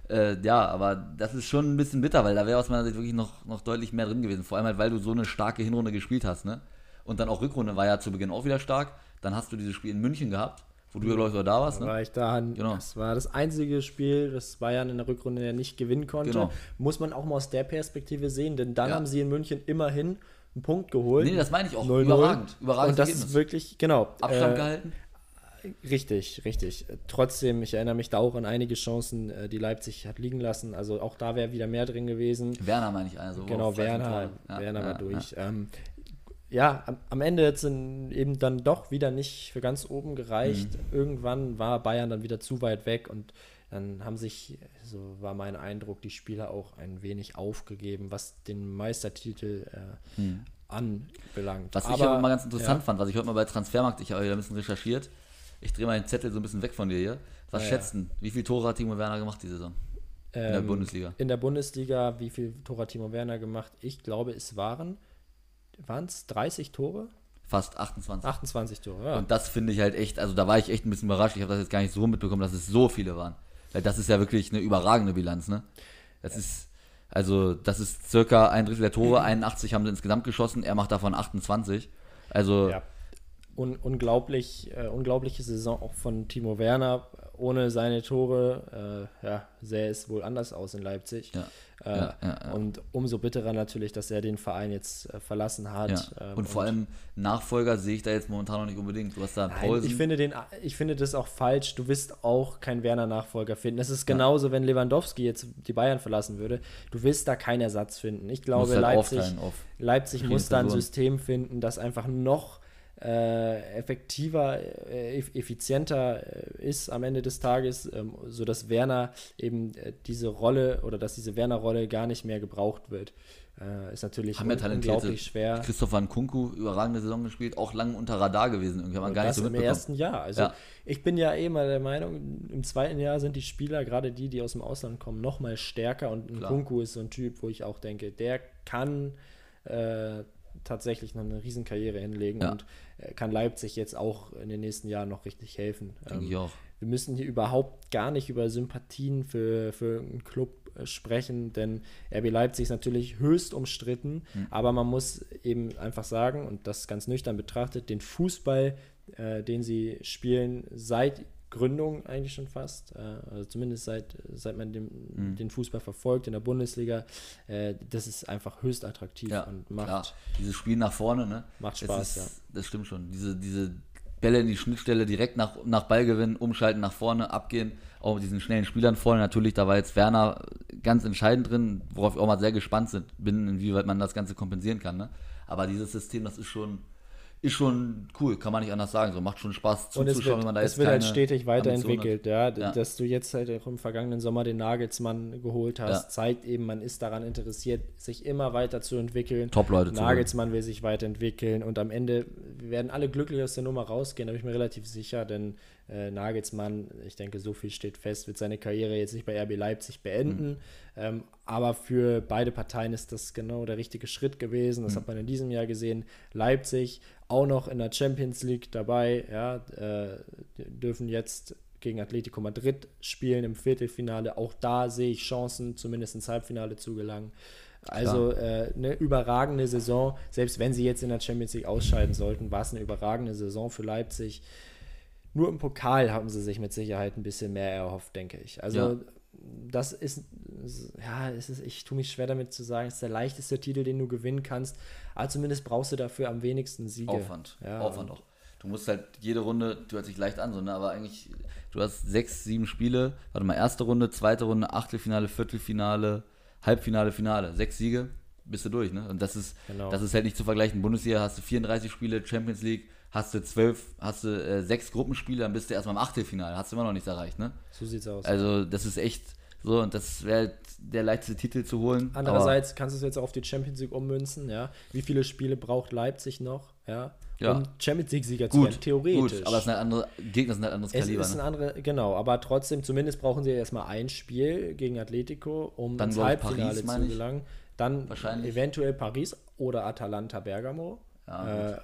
Äh, ja, aber das ist schon ein bisschen bitter, weil da wäre aus meiner Sicht wirklich noch, noch deutlich mehr drin gewesen. Vor allem halt, weil du so eine starke Hinrunde gespielt hast. Ne? Und dann auch Rückrunde war ja zu Beginn auch wieder stark. Dann hast du dieses Spiel in München gehabt wo du ja, glaube ich, da warst, ne? War ich da. Genau. Das war das einzige Spiel, das Bayern in der Rückrunde ja nicht gewinnen konnte. Genau. Muss man auch mal aus der Perspektive sehen, denn dann ja. haben sie in München immerhin einen Punkt geholt. Nee, das meine ich auch. 0 -0. Überragend. Überragend. Und das Ergebnis. ist wirklich, genau. Abstand äh, gehalten. Richtig, richtig. Trotzdem, ich erinnere mich da auch an einige Chancen, äh, die Leipzig hat liegen lassen. Also auch da wäre wieder mehr drin gewesen. Werner meine ich also. Genau, Werner, Werner ja, war durch. Ja. Ähm, ja, am, am Ende hat es eben dann doch wieder nicht für ganz oben gereicht. Mhm. Irgendwann war Bayern dann wieder zu weit weg und dann haben sich, so war mein Eindruck, die Spieler auch ein wenig aufgegeben, was den Meistertitel äh, mhm. anbelangt. Was aber, ich aber mal ganz interessant ja. fand, was ich heute mal bei Transfermarkt, ich habe wieder ein bisschen recherchiert. Ich drehe mal den Zettel so ein bisschen weg von dir hier. Was ja, schätzen, wie viele Tore hat Timo Werner gemacht diese Saison? In der ähm, Bundesliga. In der Bundesliga, wie viele Tore hat Timo Werner gemacht? Ich glaube, es waren waren es 30 Tore? Fast 28. 28 Tore, ja. Und das finde ich halt echt, also da war ich echt ein bisschen überrascht. Ich habe das jetzt gar nicht so mitbekommen, dass es so viele waren. Weil das ist ja wirklich eine überragende Bilanz, ne? Das ja. ist, also das ist circa ein Drittel der Tore, 81 haben sie insgesamt geschossen, er macht davon 28. Also ja. Un unglaublich, äh, unglaubliche Saison auch von Timo Werner. Ohne seine Tore äh, ja, sähe es wohl anders aus in Leipzig. Ja. Äh, ja, und umso bitterer natürlich, dass er den Verein jetzt äh, verlassen hat. Ähm, und vor und allem Nachfolger sehe ich da jetzt momentan noch nicht unbedingt. Du hast da Nein, Ich finde, den, ich finde das auch falsch. Du wirst auch keinen Werner-Nachfolger finden. Das ist genauso, wenn Lewandowski jetzt die Bayern verlassen würde. Du wirst da keinen Ersatz finden. Ich glaube, halt Leipzig, Leipzig muss da ein System finden, das einfach noch äh, effektiver, äh, effizienter äh, ist am Ende des Tages, ähm, sodass Werner eben äh, diese Rolle oder dass diese Werner-Rolle gar nicht mehr gebraucht wird. Äh, ist natürlich Haben un unglaublich schwer. Christoph Kunku, überragende Saison gespielt, auch lange unter Radar gewesen. Irgendwie haben gar das nicht so im ersten Jahr. Also ja. ich bin ja eh mal der Meinung, im zweiten Jahr sind die Spieler, gerade die, die aus dem Ausland kommen, noch mal stärker und ein Kunku ist so ein Typ, wo ich auch denke, der kann äh, tatsächlich noch eine Riesenkarriere hinlegen ja. und kann Leipzig jetzt auch in den nächsten Jahren noch richtig helfen. Ähm, auch. Wir müssen hier überhaupt gar nicht über Sympathien für, für einen Club äh, sprechen, denn RB Leipzig ist natürlich höchst umstritten, mhm. aber man muss eben einfach sagen, und das ganz nüchtern betrachtet, den Fußball, äh, den sie spielen, seit Gründung eigentlich schon fast, äh, also zumindest seit, seit man dem, mhm. den Fußball verfolgt in der Bundesliga. Äh, das ist einfach höchst attraktiv ja, und macht. Klar. Dieses Spiel nach vorne, ne? Macht Spaß, das ist, ja. Das stimmt schon. Diese, diese Bälle in die Schnittstelle direkt nach, nach Ballgewinn, umschalten, nach vorne, abgehen. Auch mit diesen schnellen Spielern vorne. Natürlich, da war jetzt Werner ganz entscheidend drin, worauf ich auch mal sehr gespannt bin, inwieweit man das Ganze kompensieren kann. Ne? Aber dieses System, das ist schon ist schon cool, kann man nicht anders sagen. So macht schon Spaß zuzuschauen, wenn man da jetzt Es wird halt stetig weiterentwickelt, ja? ja? Dass du jetzt halt auch im vergangenen Sommer den Nagelsmann geholt hast, ja. zeigt eben, man ist daran interessiert, sich immer weiter zu entwickeln. Top-Leute Nagelsmann will sich weiterentwickeln und am Ende werden alle glücklich aus der Nummer rausgehen, da bin ich mir relativ sicher, denn äh, Nagelsmann, ich denke, so viel steht fest, wird seine Karriere jetzt nicht bei RB Leipzig beenden. Mhm. Ähm, aber für beide Parteien ist das genau der richtige Schritt gewesen. Das mhm. hat man in diesem Jahr gesehen. Leipzig auch noch in der Champions League dabei, ja, äh, dürfen jetzt gegen Atletico Madrid spielen im Viertelfinale. Auch da sehe ich Chancen, zumindest ins Halbfinale zu gelangen. Also äh, eine überragende Saison. Selbst wenn sie jetzt in der Champions League ausscheiden sollten, war es eine überragende Saison für Leipzig. Nur im Pokal haben sie sich mit Sicherheit ein bisschen mehr erhofft, denke ich. Also ja. Das ist, ja, es ist, ich tue mich schwer damit zu sagen, es ist der leichteste Titel, den du gewinnen kannst. Aber zumindest brauchst du dafür am wenigsten Siege. Aufwand. Ja, Aufwand auch. Du musst halt jede Runde, du hört sich leicht an, so, ne? aber eigentlich, du hast sechs, sieben Spiele. Warte mal, erste Runde, zweite Runde, Achtelfinale, Viertelfinale, Halbfinale, Finale. Sechs Siege, bist du durch. Ne? Und das ist, genau. das ist halt nicht zu vergleichen. Bundesliga hast du 34 Spiele, Champions League hast du zwölf, hast du äh, sechs Gruppenspiele, dann bist du erstmal im Achtelfinale, hast du immer noch nichts erreicht, ne? So sieht's aus. Also das ist echt so und das wäre der leichteste Titel zu holen. Andererseits kannst du es jetzt auch auf die Champions League ummünzen, ja? Wie viele Spiele braucht Leipzig noch, ja? ja. Um Champions League Sieger zu werden, theoretisch. Gut, aber es sind halt andere Gegner sind halt anderes es Kaliber. Ist ne? ein andere, genau, aber trotzdem zumindest brauchen sie erstmal ein Spiel gegen Atletico, um Dann ins Halbfinale Paris, zu gelangen. Dann eventuell Paris oder Atalanta Bergamo. Ja, äh,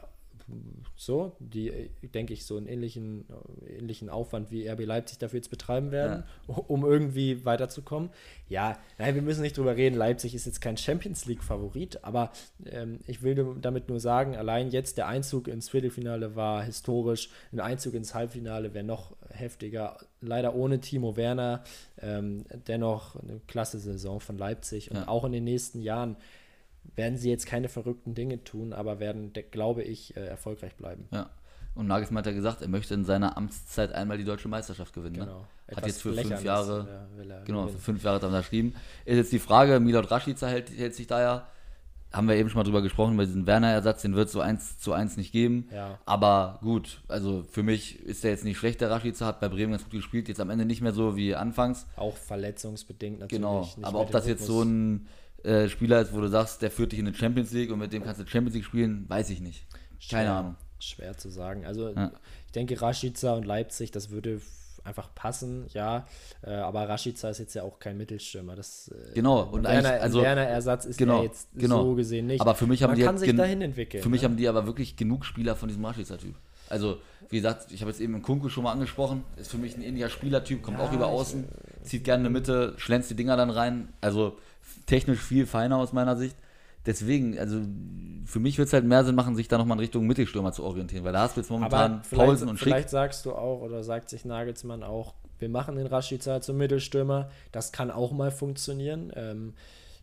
so, die, denke ich, so einen ähnlichen, ähnlichen Aufwand wie RB Leipzig dafür jetzt betreiben werden, ja. um irgendwie weiterzukommen. Ja, nein, wir müssen nicht drüber reden, Leipzig ist jetzt kein Champions League-Favorit, aber ähm, ich will damit nur sagen, allein jetzt der Einzug ins Viertelfinale war historisch, ein Einzug ins Halbfinale wäre noch heftiger, leider ohne Timo Werner, ähm, dennoch eine klasse Saison von Leipzig und ja. auch in den nächsten Jahren werden sie jetzt keine verrückten Dinge tun, aber werden, glaube ich, äh, erfolgreich bleiben. Ja. Und Nagelsmann hat ja gesagt, er möchte in seiner Amtszeit einmal die deutsche Meisterschaft gewinnen. Ne? Genau. Ne? Hat jetzt für fünf Jahre, ja, genau, für fünf Jahre dann geschrieben. Ist jetzt die Frage, Milot Rashica hält, hält sich da ja, haben wir eben schon mal drüber gesprochen, über diesen Werner-Ersatz, den wird es so eins zu eins nicht geben. Ja. Aber gut, also für mich ist der jetzt nicht schlecht, der Rashica, hat bei Bremen ganz gut gespielt, jetzt am Ende nicht mehr so wie anfangs. Auch verletzungsbedingt natürlich. Genau, aber ob das jetzt so ein äh, Spieler ist, wo du sagst, der führt dich in die Champions League und mit dem kannst du Champions League spielen, weiß ich nicht. Keine schwer, Ahnung. Schwer zu sagen. Also ja. ich denke, Rashica und Leipzig, das würde einfach passen, ja. Äh, aber Rashica ist jetzt ja auch kein Mittelstürmer. Das, äh, genau, und Werner, also, Werner Ersatz ist genau, ja jetzt genau. so gesehen nicht. Aber für mich haben Man die kann sich dahin entwickeln. Für mich ne? haben die aber wirklich genug Spieler von diesem Rashica-Typ. Also, wie gesagt, ich habe jetzt eben einen Kunku schon mal angesprochen, ist für mich ein ähnlicher Spielertyp, kommt ja, auch über außen, zieht gerne in der Mitte, schlänzt die Dinger dann rein. Also technisch viel feiner aus meiner Sicht. deswegen, also für mich wird es halt mehr Sinn machen, sich da nochmal in Richtung Mittelstürmer zu orientieren, weil da hast du jetzt momentan Paulsen und Schick. Vielleicht sagst du auch oder sagt sich Nagelsmann auch, wir machen den Rashica zum Mittelstürmer. Das kann auch mal funktionieren. Ähm,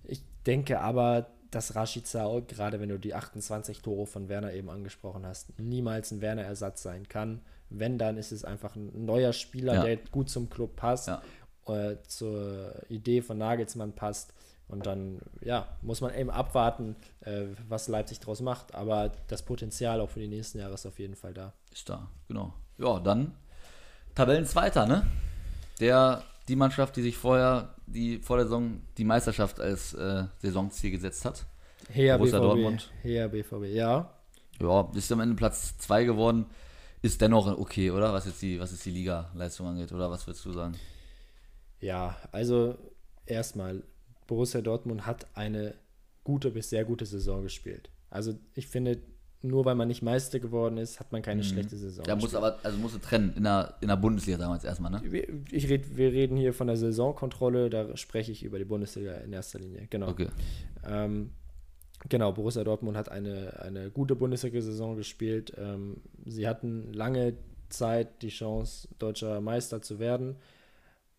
ich denke aber, dass Rashica, gerade wenn du die 28 Tore von Werner eben angesprochen hast, niemals ein Werner-Ersatz sein kann. Wenn, dann ist es einfach ein neuer Spieler, ja. der gut zum Club passt, ja. äh, zur Idee von Nagelsmann passt. Und dann, ja, muss man eben abwarten, äh, was Leipzig daraus macht. Aber das Potenzial auch für die nächsten Jahre ist auf jeden Fall da. Ist da, genau. Ja, dann Tabellenzweiter, ne? Der, die Mannschaft, die sich vorher, die vor der Saison die Meisterschaft als äh, Saisonziel gesetzt hat. Her BVB. Dortmund. Her BVB, ja. Ja, ist am Ende Platz 2 geworden. Ist dennoch okay, oder? Was jetzt die, was jetzt die Liga-Leistung angeht, oder was würdest du sagen? Ja, also erstmal, Borussia Dortmund hat eine gute bis sehr gute Saison gespielt. Also ich finde, nur weil man nicht Meister geworden ist, hat man keine mhm. schlechte Saison. Ja, muss aber, also musst du trennen, in der, in der Bundesliga damals erstmal, ne? Ich red, wir reden hier von der Saisonkontrolle, da spreche ich über die Bundesliga in erster Linie, genau. Okay. Ähm, genau, Borussia Dortmund hat eine, eine gute Bundesliga-Saison gespielt. Ähm, sie hatten lange Zeit die Chance, deutscher Meister zu werden.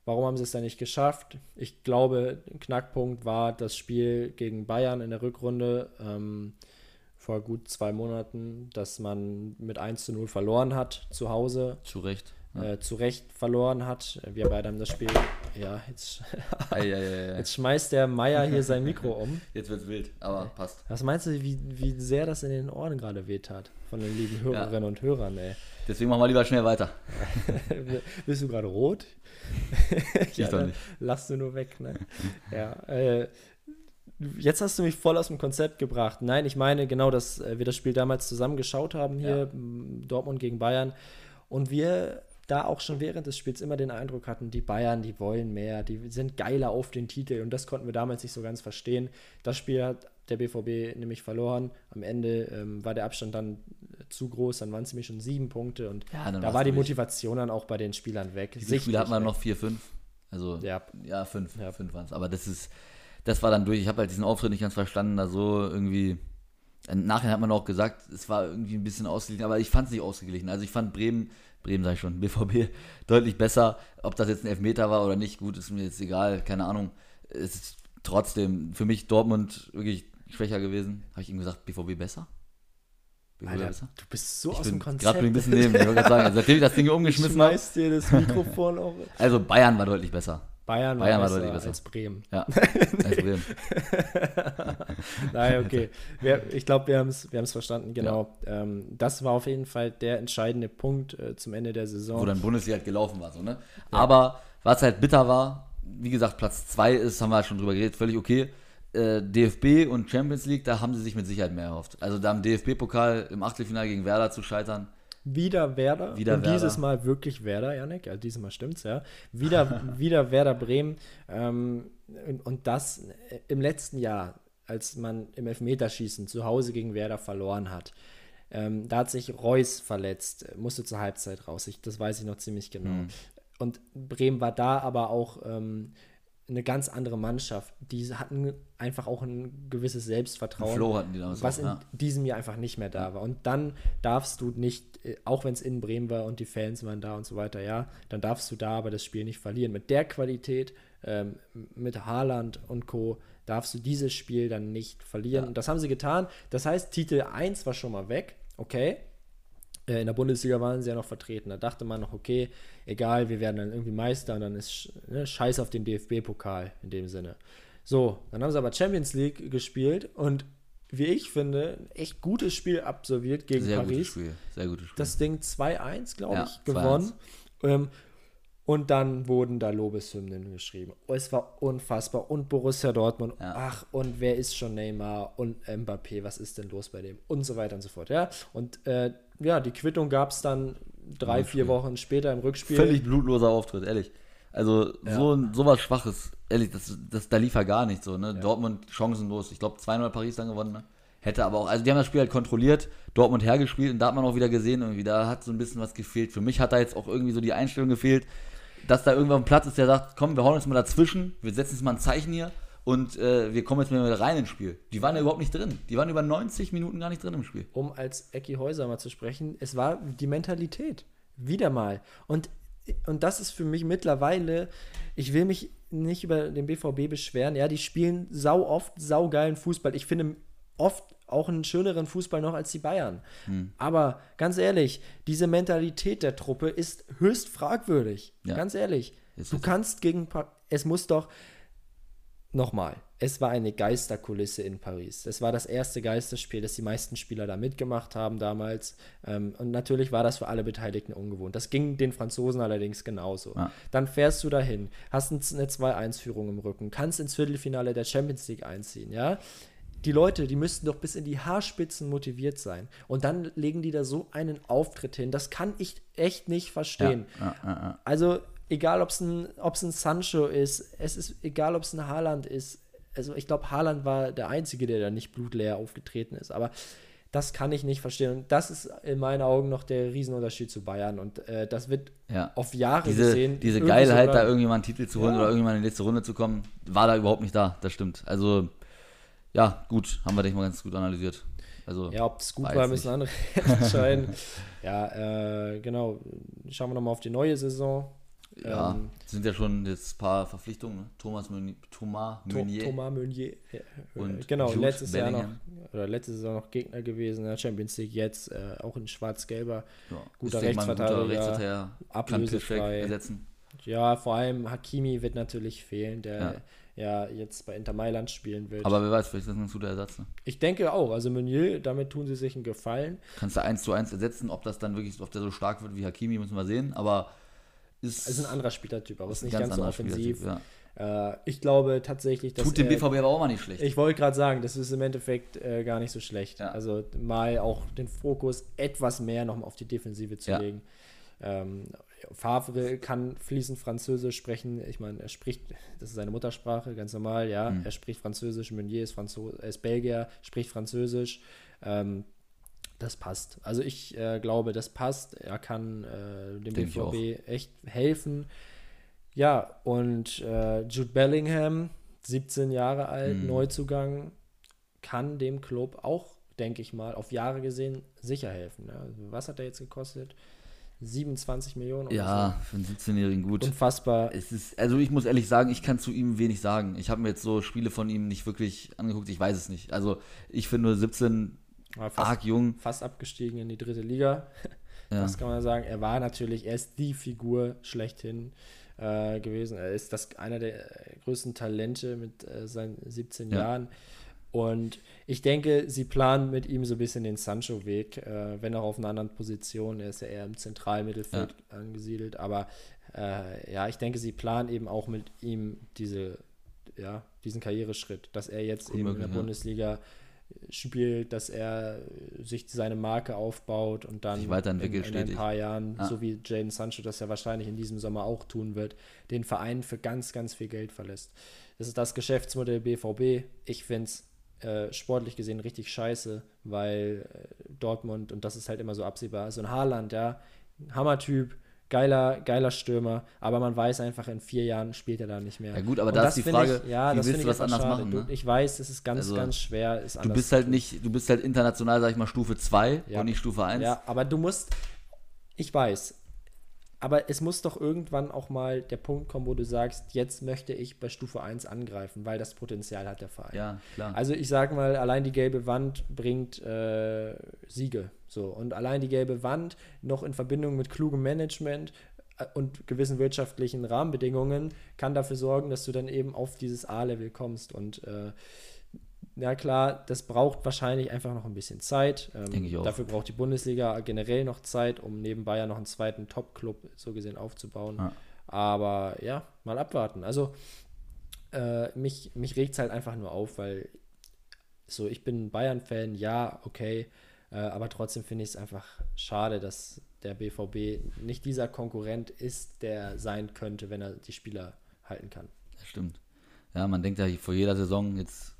Warum haben sie es dann nicht geschafft? Ich glaube, Knackpunkt war das Spiel gegen Bayern in der Rückrunde ähm, vor gut zwei Monaten, dass man mit 1 zu 0 verloren hat zu Hause. Zu Recht. Ja. Äh, zu Recht verloren hat. Wir beide haben das Spiel. Ja, jetzt, ei, ei, ei, jetzt schmeißt der Meier hier sein Mikro um. Jetzt wird's wild, aber passt. Was meinst du, wie, wie sehr das in den Ohren gerade wehtat? Von den lieben Hörerinnen ja. und Hörern, ey. Deswegen machen wir lieber schnell weiter. Bist du gerade rot? ja, doch nicht. Lass du nur weg, ne? ja. Äh, jetzt hast du mich voll aus dem Konzept gebracht. Nein, ich meine genau, dass äh, wir das Spiel damals zusammen geschaut haben hier, ja. Dortmund gegen Bayern. Und wir da auch schon während des Spiels immer den Eindruck hatten, die Bayern, die wollen mehr, die sind geiler auf den Titel. Und das konnten wir damals nicht so ganz verstehen. Das Spiel hat der BVB nämlich verloren. Am Ende ähm, war der Abstand dann zu groß, dann waren es nämlich schon sieben Punkte und ja, da war die Motivation dann auch bei den Spielern weg. Wie viele hatten wir noch? Vier, fünf? Also, ja, ja fünf. Ja. Fünf waren es. Aber das ist, das war dann durch. Ich habe halt diesen Auftritt nicht ganz verstanden, da so irgendwie. Nachher hat man auch gesagt, es war irgendwie ein bisschen ausgeglichen, aber ich fand es nicht ausgeglichen. Also ich fand Bremen, Bremen sage ich schon, BVB deutlich besser. Ob das jetzt ein Elfmeter war oder nicht, gut, ist mir jetzt egal, keine Ahnung. Es ist trotzdem für mich Dortmund wirklich schwächer gewesen. Habe ich ihm gesagt, BVB besser? BVB Alter, besser? Du bist so ich aus dem Konzept. Gerade ein bisschen neben, ich wollte sagen, also seitdem ich das Ding umgeschmissen habe. dir das Mikrofon auch. Also Bayern war deutlich besser. Bayern, Bayern war, deutlich besser als Bremen. Ja, als Bremen. Nein, okay. Wir, ich glaube, wir haben es wir verstanden, genau. Ja. Ähm, das war auf jeden Fall der entscheidende Punkt äh, zum Ende der Saison. Wo dann Bundesliga halt gelaufen war, so, ne? Ja. Aber was halt bitter war, wie gesagt, Platz 2 ist, haben wir halt schon drüber geredet, völlig okay. Äh, DFB und Champions League, da haben sie sich mit Sicherheit mehr erhofft. Also da im DFB-Pokal im Achtelfinale gegen Werder zu scheitern. Wieder Werder. Wieder und Werder. dieses Mal wirklich Werder, Janik. Also dieses Mal stimmt's, ja. Wieder, wieder Werder Bremen. Ähm, und, und das im letzten Jahr, als man im Elfmeterschießen zu Hause gegen Werder verloren hat. Ähm, da hat sich Reus verletzt, musste zur Halbzeit raus. Ich, das weiß ich noch ziemlich genau. Mhm. Und Bremen war da aber auch ähm, eine ganz andere Mannschaft. Die hatten einfach auch ein gewisses Selbstvertrauen, Flo hatten die damals was auch, ja. in diesem Jahr einfach nicht mehr da war. Und dann darfst du nicht, äh, auch wenn es in Bremen war und die Fans waren da und so weiter, ja, dann darfst du da aber das Spiel nicht verlieren. Mit der Qualität, ähm, mit Haaland und Co., darfst du dieses Spiel dann nicht verlieren. Ja. Und das haben sie getan. Das heißt, Titel 1 war schon mal weg, okay. Äh, in der Bundesliga waren sie ja noch vertreten. Da dachte man noch, okay, egal, wir werden dann irgendwie Meister und dann ist ne, Scheiß auf den DFB-Pokal in dem Sinne. So, dann haben sie aber Champions League gespielt und wie ich finde, ein echt gutes Spiel absolviert gegen Sehr Paris. Gutes Spiel. Sehr gutes Spiel. Das Ding 2-1, glaube ja, ich, gewonnen. Ähm, und dann wurden da Lobeshymnen geschrieben. Oh, es war unfassbar. Und Borussia Dortmund. Ja. Ach, und wer ist schon Neymar? Und Mbappé, was ist denn los bei dem? Und so weiter und so fort. Ja, und äh, ja, die Quittung gab es dann drei, vier Wochen später im Rückspiel. Völlig blutloser Auftritt, ehrlich. Also ja. so, so was Schwaches, ehrlich, das, das, da lief ja gar nicht so. Ne? Ja. Dortmund chancenlos. Ich glaube 2-0 Paris dann gewonnen. Ne? Hätte aber auch, also die haben das Spiel halt kontrolliert, Dortmund hergespielt und da hat man auch wieder gesehen, irgendwie, da hat so ein bisschen was gefehlt. Für mich hat da jetzt auch irgendwie so die Einstellung gefehlt, dass da irgendwann ein Platz ist, der sagt, komm, wir hauen uns mal dazwischen, wir setzen jetzt mal ein Zeichen hier und äh, wir kommen jetzt mal rein ins Spiel. Die waren ja überhaupt nicht drin. Die waren über 90 Minuten gar nicht drin im Spiel. Um als Ecki Häuser mal zu sprechen, es war die Mentalität. Wieder mal. Und, und das ist für mich mittlerweile, ich will mich nicht über den BVB beschweren. Ja, die spielen sau oft saugeilen Fußball. Ich finde oft auch einen schöneren Fußball noch als die Bayern. Hm. Aber ganz ehrlich, diese Mentalität der Truppe ist höchst fragwürdig. Ja. Ganz ehrlich. du kannst gegen. Es muss doch nochmal, es war eine Geisterkulisse in Paris. Es war das erste Geisterspiel, das die meisten Spieler da mitgemacht haben damals. Ähm, und natürlich war das für alle Beteiligten ungewohnt. Das ging den Franzosen allerdings genauso. Ja. Dann fährst du dahin, hast eine 2-1-Führung im Rücken, kannst ins Viertelfinale der Champions League einziehen, ja. Die Leute, die müssten doch bis in die Haarspitzen motiviert sein. Und dann legen die da so einen Auftritt hin. Das kann ich echt nicht verstehen. Ja, also egal ob es ein, ein Sancho ist, es ist egal, ob es ein Haaland ist. Also ich glaube, Haaland war der Einzige, der da nicht blutleer aufgetreten ist. Aber das kann ich nicht verstehen. Und das ist in meinen Augen noch der Riesenunterschied zu Bayern. Und äh, das wird ja. auf Jahre diese, gesehen. Diese Geilheit, da irgendjemand einen Titel zu holen ja. oder irgendjemand in die letzte Runde zu kommen, war da überhaupt nicht da. Das stimmt. Also, ja, gut, haben wir, denke ich mal, ganz gut analysiert. Also, ja, ob es gut war, müssen andere entscheiden. ja, äh, genau. Schauen wir nochmal auf die neue Saison. Ja, ähm, sind ja schon jetzt ein paar Verpflichtungen. Ne? Thomas Meunier, Thomas Meunier. Thomas Meunier. Ja, und genau, Jude letztes Bellingham. Jahr noch, oder letzte Saison noch Gegner gewesen in der Champions League, jetzt äh, auch in Schwarz-Gelber. Ja, guter Rechtsverteidiger, guter Rechtsverteidiger ablösefrei. ersetzen. Ja, vor allem Hakimi wird natürlich fehlen, der ja ja jetzt bei Inter Mailand spielen wird. Aber wer weiß, vielleicht ist das ein guter Ersatz. Ne? Ich denke auch. Also Meunier, damit tun sie sich einen Gefallen. Kannst du eins zu eins ersetzen, ob das dann wirklich, ob der so stark wird wie Hakimi, müssen wir sehen. Aber ist, ist ein anderer Spielertyp, aber ist nicht ganz, ganz so offensiv. Ja. Äh, ich glaube tatsächlich, dass. Tut dem BVB aber auch mal nicht schlecht. Ich wollte gerade sagen, das ist im Endeffekt äh, gar nicht so schlecht. Ja. Also mal auch den Fokus etwas mehr noch auf die Defensive zu ja. legen. Ähm, Favre kann fließend Französisch sprechen. Ich meine, er spricht, das ist seine Muttersprache, ganz normal, ja. Mhm. Er spricht Französisch. Meunier ist, Franzo ist Belgier, spricht Französisch. Ähm, das passt. Also ich äh, glaube, das passt. Er kann äh, dem Denk BVB echt helfen. Ja, und äh, Jude Bellingham, 17 Jahre alt, mhm. Neuzugang, kann dem Club auch, denke ich mal, auf Jahre gesehen sicher helfen. Ne? Also was hat er jetzt gekostet? 27 Millionen. Ja, so. für einen 17-Jährigen gut. Unfassbar. Es ist, also ich muss ehrlich sagen, ich kann zu ihm wenig sagen. Ich habe mir jetzt so Spiele von ihm nicht wirklich angeguckt. Ich weiß es nicht. Also ich finde 17 war fast, arg jung. Fast abgestiegen in die dritte Liga. Ja. Das kann man sagen. Er war natürlich, er ist die Figur schlechthin äh, gewesen. Er ist das einer der äh, größten Talente mit äh, seinen 17 ja. Jahren. Und ich denke, sie planen mit ihm so ein bisschen den Sancho-Weg, äh, wenn auch auf einer anderen Position. Er ist ja eher im Zentralmittelfeld ja. angesiedelt. Aber äh, ja, ich denke, sie planen eben auch mit ihm diese, ja, diesen Karriereschritt, dass er jetzt Gut eben in der ja. Bundesliga spielt, dass er sich seine Marke aufbaut und dann in, in, ein paar Jahren, ah. so wie Jaden Sancho das ja wahrscheinlich in diesem Sommer auch tun wird, den Verein für ganz, ganz viel Geld verlässt. Das ist das Geschäftsmodell BVB. Ich finde es äh, sportlich gesehen richtig scheiße, weil äh, Dortmund, und das ist halt immer so absehbar, so ein Haaland, ja, Hammertyp, geiler, geiler Stürmer, aber man weiß einfach, in vier Jahren spielt er da nicht mehr. Ja gut, aber da ist die Frage, ich, ja, wie willst du was anders schade. machen? Ne? Du, ich weiß, es ist ganz, also, ganz schwer. du bist halt nicht, du bist halt international, sag ich mal, Stufe 2 ja. und nicht Stufe 1. Ja, aber du musst, ich weiß, aber es muss doch irgendwann auch mal der Punkt kommen, wo du sagst, jetzt möchte ich bei Stufe 1 angreifen, weil das Potenzial hat der Verein. Ja, klar. Also ich sage mal, allein die gelbe Wand bringt äh, Siege. So. Und allein die gelbe Wand noch in Verbindung mit klugem Management äh, und gewissen wirtschaftlichen Rahmenbedingungen kann dafür sorgen, dass du dann eben auf dieses A-Level kommst. Und äh, ja klar, das braucht wahrscheinlich einfach noch ein bisschen Zeit. Ähm, Denke ich auch. Dafür braucht die Bundesliga generell noch Zeit, um nebenbei ja noch einen zweiten Top-Club so gesehen aufzubauen. Ja. Aber ja, mal abwarten. Also äh, mich, mich regt es halt einfach nur auf, weil so, ich bin Bayern-Fan, ja, okay, äh, aber trotzdem finde ich es einfach schade, dass der BVB nicht dieser Konkurrent ist, der sein könnte, wenn er die Spieler halten kann. Das stimmt. Ja, man denkt ja vor jeder Saison jetzt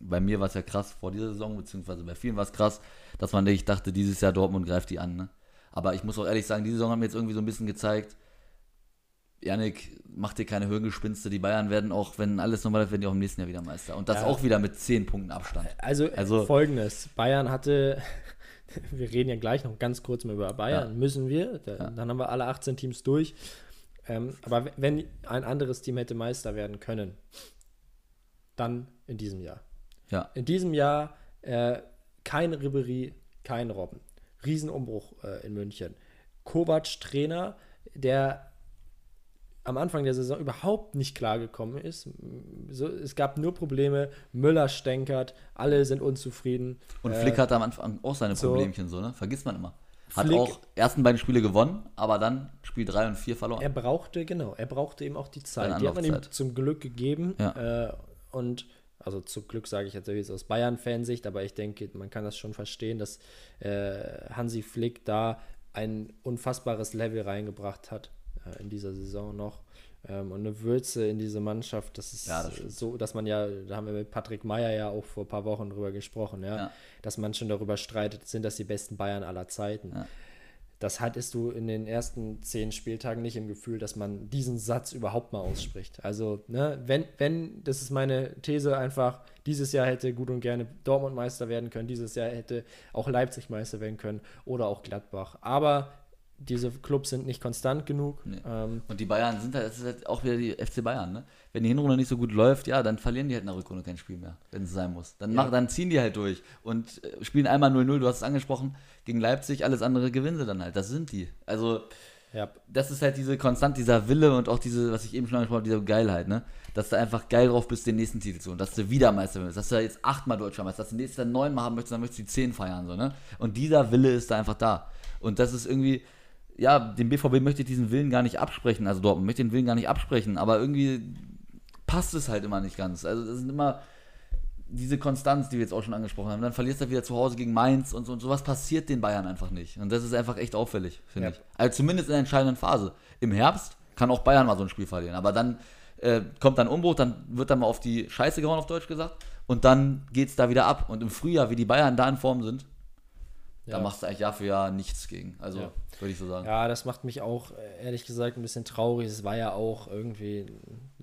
bei mir war es ja krass vor dieser Saison, beziehungsweise bei vielen war es krass, dass man ich dachte, dieses Jahr Dortmund greift die an. Ne? Aber ich muss auch ehrlich sagen, die Saison hat mir jetzt irgendwie so ein bisschen gezeigt, Janik, mach dir keine Hirngespinste. Die Bayern werden auch, wenn alles normal ist, werden die auch im nächsten Jahr wieder Meister. Und das ja. auch wieder mit 10 Punkten Abstand. Also, also folgendes: Bayern hatte, wir reden ja gleich noch ganz kurz mal über Bayern, ja. müssen wir. Da, ja. Dann haben wir alle 18 Teams durch. Ähm, aber wenn ein anderes Team hätte Meister werden können, dann in diesem Jahr. Ja. In diesem Jahr äh, kein Ribery, kein Robben. Riesenumbruch äh, in München. Kovac Trainer, der am Anfang der Saison überhaupt nicht klargekommen ist. So, es gab nur Probleme. Müller stänkert, alle sind unzufrieden. Und äh, Flick hatte am Anfang auch seine so, Problemchen, so, ne? Vergisst man immer. Hat Flick, auch ersten beiden Spiele gewonnen, aber dann Spiel 3 und 4 verloren. Er brauchte, genau, er brauchte eben auch die Zeit. Die hat man ihm zum Glück gegeben. Ja. Äh, und also zum Glück sage ich jetzt aus Bayern-Fansicht, aber ich denke, man kann das schon verstehen, dass äh, Hansi Flick da ein unfassbares Level reingebracht hat äh, in dieser Saison noch. Ähm, und eine Würze in diese Mannschaft, das ist ja, das so, dass man ja, da haben wir mit Patrick Meyer ja auch vor ein paar Wochen drüber gesprochen, ja, ja. dass man schon darüber streitet, sind das die besten Bayern aller Zeiten. Ja das hattest du in den ersten zehn Spieltagen nicht im Gefühl, dass man diesen Satz überhaupt mal ausspricht. Also, ne, wenn, wenn, das ist meine These einfach, dieses Jahr hätte gut und gerne Dortmund Meister werden können, dieses Jahr hätte auch Leipzig Meister werden können oder auch Gladbach. Aber diese Clubs sind nicht konstant genug. Nee. Ähm, und die Bayern sind halt, das ist halt auch wieder die FC Bayern, ne? Wenn die Hinrunde nicht so gut läuft, ja, dann verlieren die halt in der Rückrunde kein Spiel mehr, wenn es sein muss. Dann, ja. mach, dann ziehen die halt durch und äh, spielen einmal 0-0, du hast es angesprochen, gegen Leipzig, alles andere gewinnen sie dann halt. Das sind die. Also, ja. das ist halt diese konstant, dieser Wille und auch diese, was ich eben schon angesprochen habe, diese Geilheit, ne? Dass du einfach geil drauf bist, den nächsten Titel zu und dass du wieder Meister bist, dass du jetzt achtmal Deutscher Meister, dass du nächstes Jahr neunmal haben möchtest, dann möchtest du die zehn feiern, so, ne? Und dieser Wille ist da einfach da. Und das ist irgendwie, ja, dem BVB möchte ich diesen Willen gar nicht absprechen, also Dortmund möchte den Willen gar nicht absprechen, aber irgendwie passt es halt immer nicht ganz. Also das sind immer diese Konstanz, die wir jetzt auch schon angesprochen haben. Dann verlierst du wieder zu Hause gegen Mainz und so und sowas passiert den Bayern einfach nicht. Und das ist einfach echt auffällig, finde ja. ich. Also zumindest in der entscheidenden Phase. Im Herbst kann auch Bayern mal so ein Spiel verlieren, aber dann äh, kommt dann Umbruch, dann wird dann mal auf die Scheiße gehauen, auf Deutsch gesagt, und dann geht es da wieder ab. Und im Frühjahr, wie die Bayern da in Form sind. Da machst du eigentlich Jahr für Jahr nichts gegen. Also ja. würde ich so sagen. Ja, das macht mich auch ehrlich gesagt ein bisschen traurig. Es war ja auch irgendwie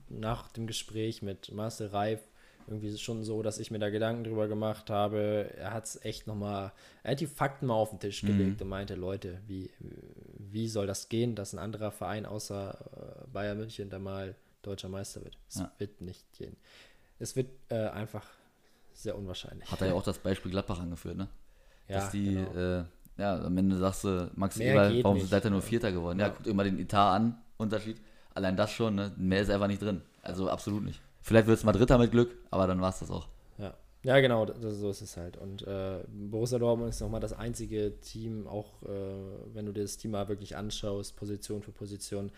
nach dem Gespräch mit Marcel Reif irgendwie schon so, dass ich mir da Gedanken drüber gemacht habe. Er hat es echt nochmal, er hat die Fakten mal auf den Tisch gelegt mhm. und meinte, Leute, wie, wie soll das gehen, dass ein anderer Verein außer äh, Bayern München da mal deutscher Meister wird? Es ja. wird nicht gehen. Es wird äh, einfach sehr unwahrscheinlich. Hat er ja auch das Beispiel Gladbach angeführt, ne? Ja, Dass die, genau. äh, ja, am Ende sagst du, Max Eberl, warum seid ihr nur Vierter geworden? Ja, ja guckt immer den Etat an, Unterschied. Allein das schon, ne? Mehr ist einfach nicht drin. Also absolut nicht. Vielleicht wird es mal Dritter mit Glück, aber dann war es das auch. Ja. Ja, genau, das, so ist es halt. Und äh, Borussia Dortmund ist nochmal das einzige Team, auch äh, wenn du dir das Team mal wirklich anschaust, Position für Position,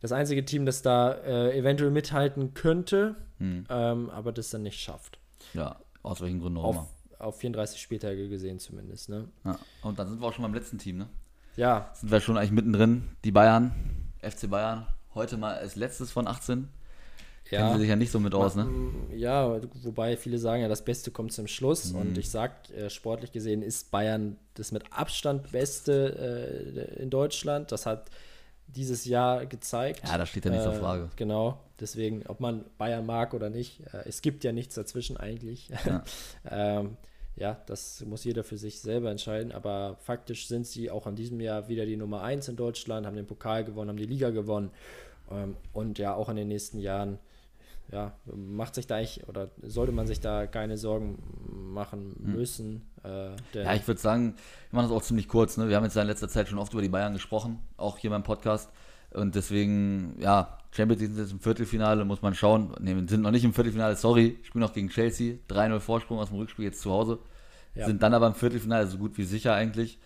das einzige Team, das da äh, eventuell mithalten könnte, hm. ähm, aber das dann nicht schafft. Ja, aus welchen Gründen auch immer. Auf 34 Spieltage gesehen zumindest, ne? Ja. Und dann sind wir auch schon beim letzten Team, ne? Ja. Sind wir schon eigentlich mittendrin, die Bayern, FC Bayern, heute mal als letztes von 18 ja, kennen sie sich ja nicht so mit aus, ne? Ja, wobei viele sagen ja, das Beste kommt zum Schluss. Mhm. Und ich sag, äh, sportlich gesehen ist Bayern das mit Abstand Beste äh, in Deutschland. Das hat dieses Jahr gezeigt. Ja, das steht ja nicht zur äh, Frage. Genau. Deswegen, ob man Bayern mag oder nicht, äh, es gibt ja nichts dazwischen eigentlich. Ja. ähm, ja, das muss jeder für sich selber entscheiden. Aber faktisch sind sie auch in diesem Jahr wieder die Nummer 1 in Deutschland, haben den Pokal gewonnen, haben die Liga gewonnen. Ähm, und ja, auch in den nächsten Jahren ja, macht sich da eigentlich oder sollte man sich da keine Sorgen machen hm. müssen. Hm. Äh, ja, ich würde sagen, wir machen das auch ziemlich kurz. Ne? Wir haben jetzt in letzter Zeit schon oft über die Bayern gesprochen, auch hier beim Podcast. Und deswegen, ja, Champions League sind jetzt im Viertelfinale, muss man schauen. Ne, wir sind noch nicht im Viertelfinale, sorry, spielen noch gegen Chelsea. 3-0 Vorsprung aus dem Rückspiel jetzt zu Hause. Ja. Sind dann aber im Viertelfinale so gut wie sicher eigentlich.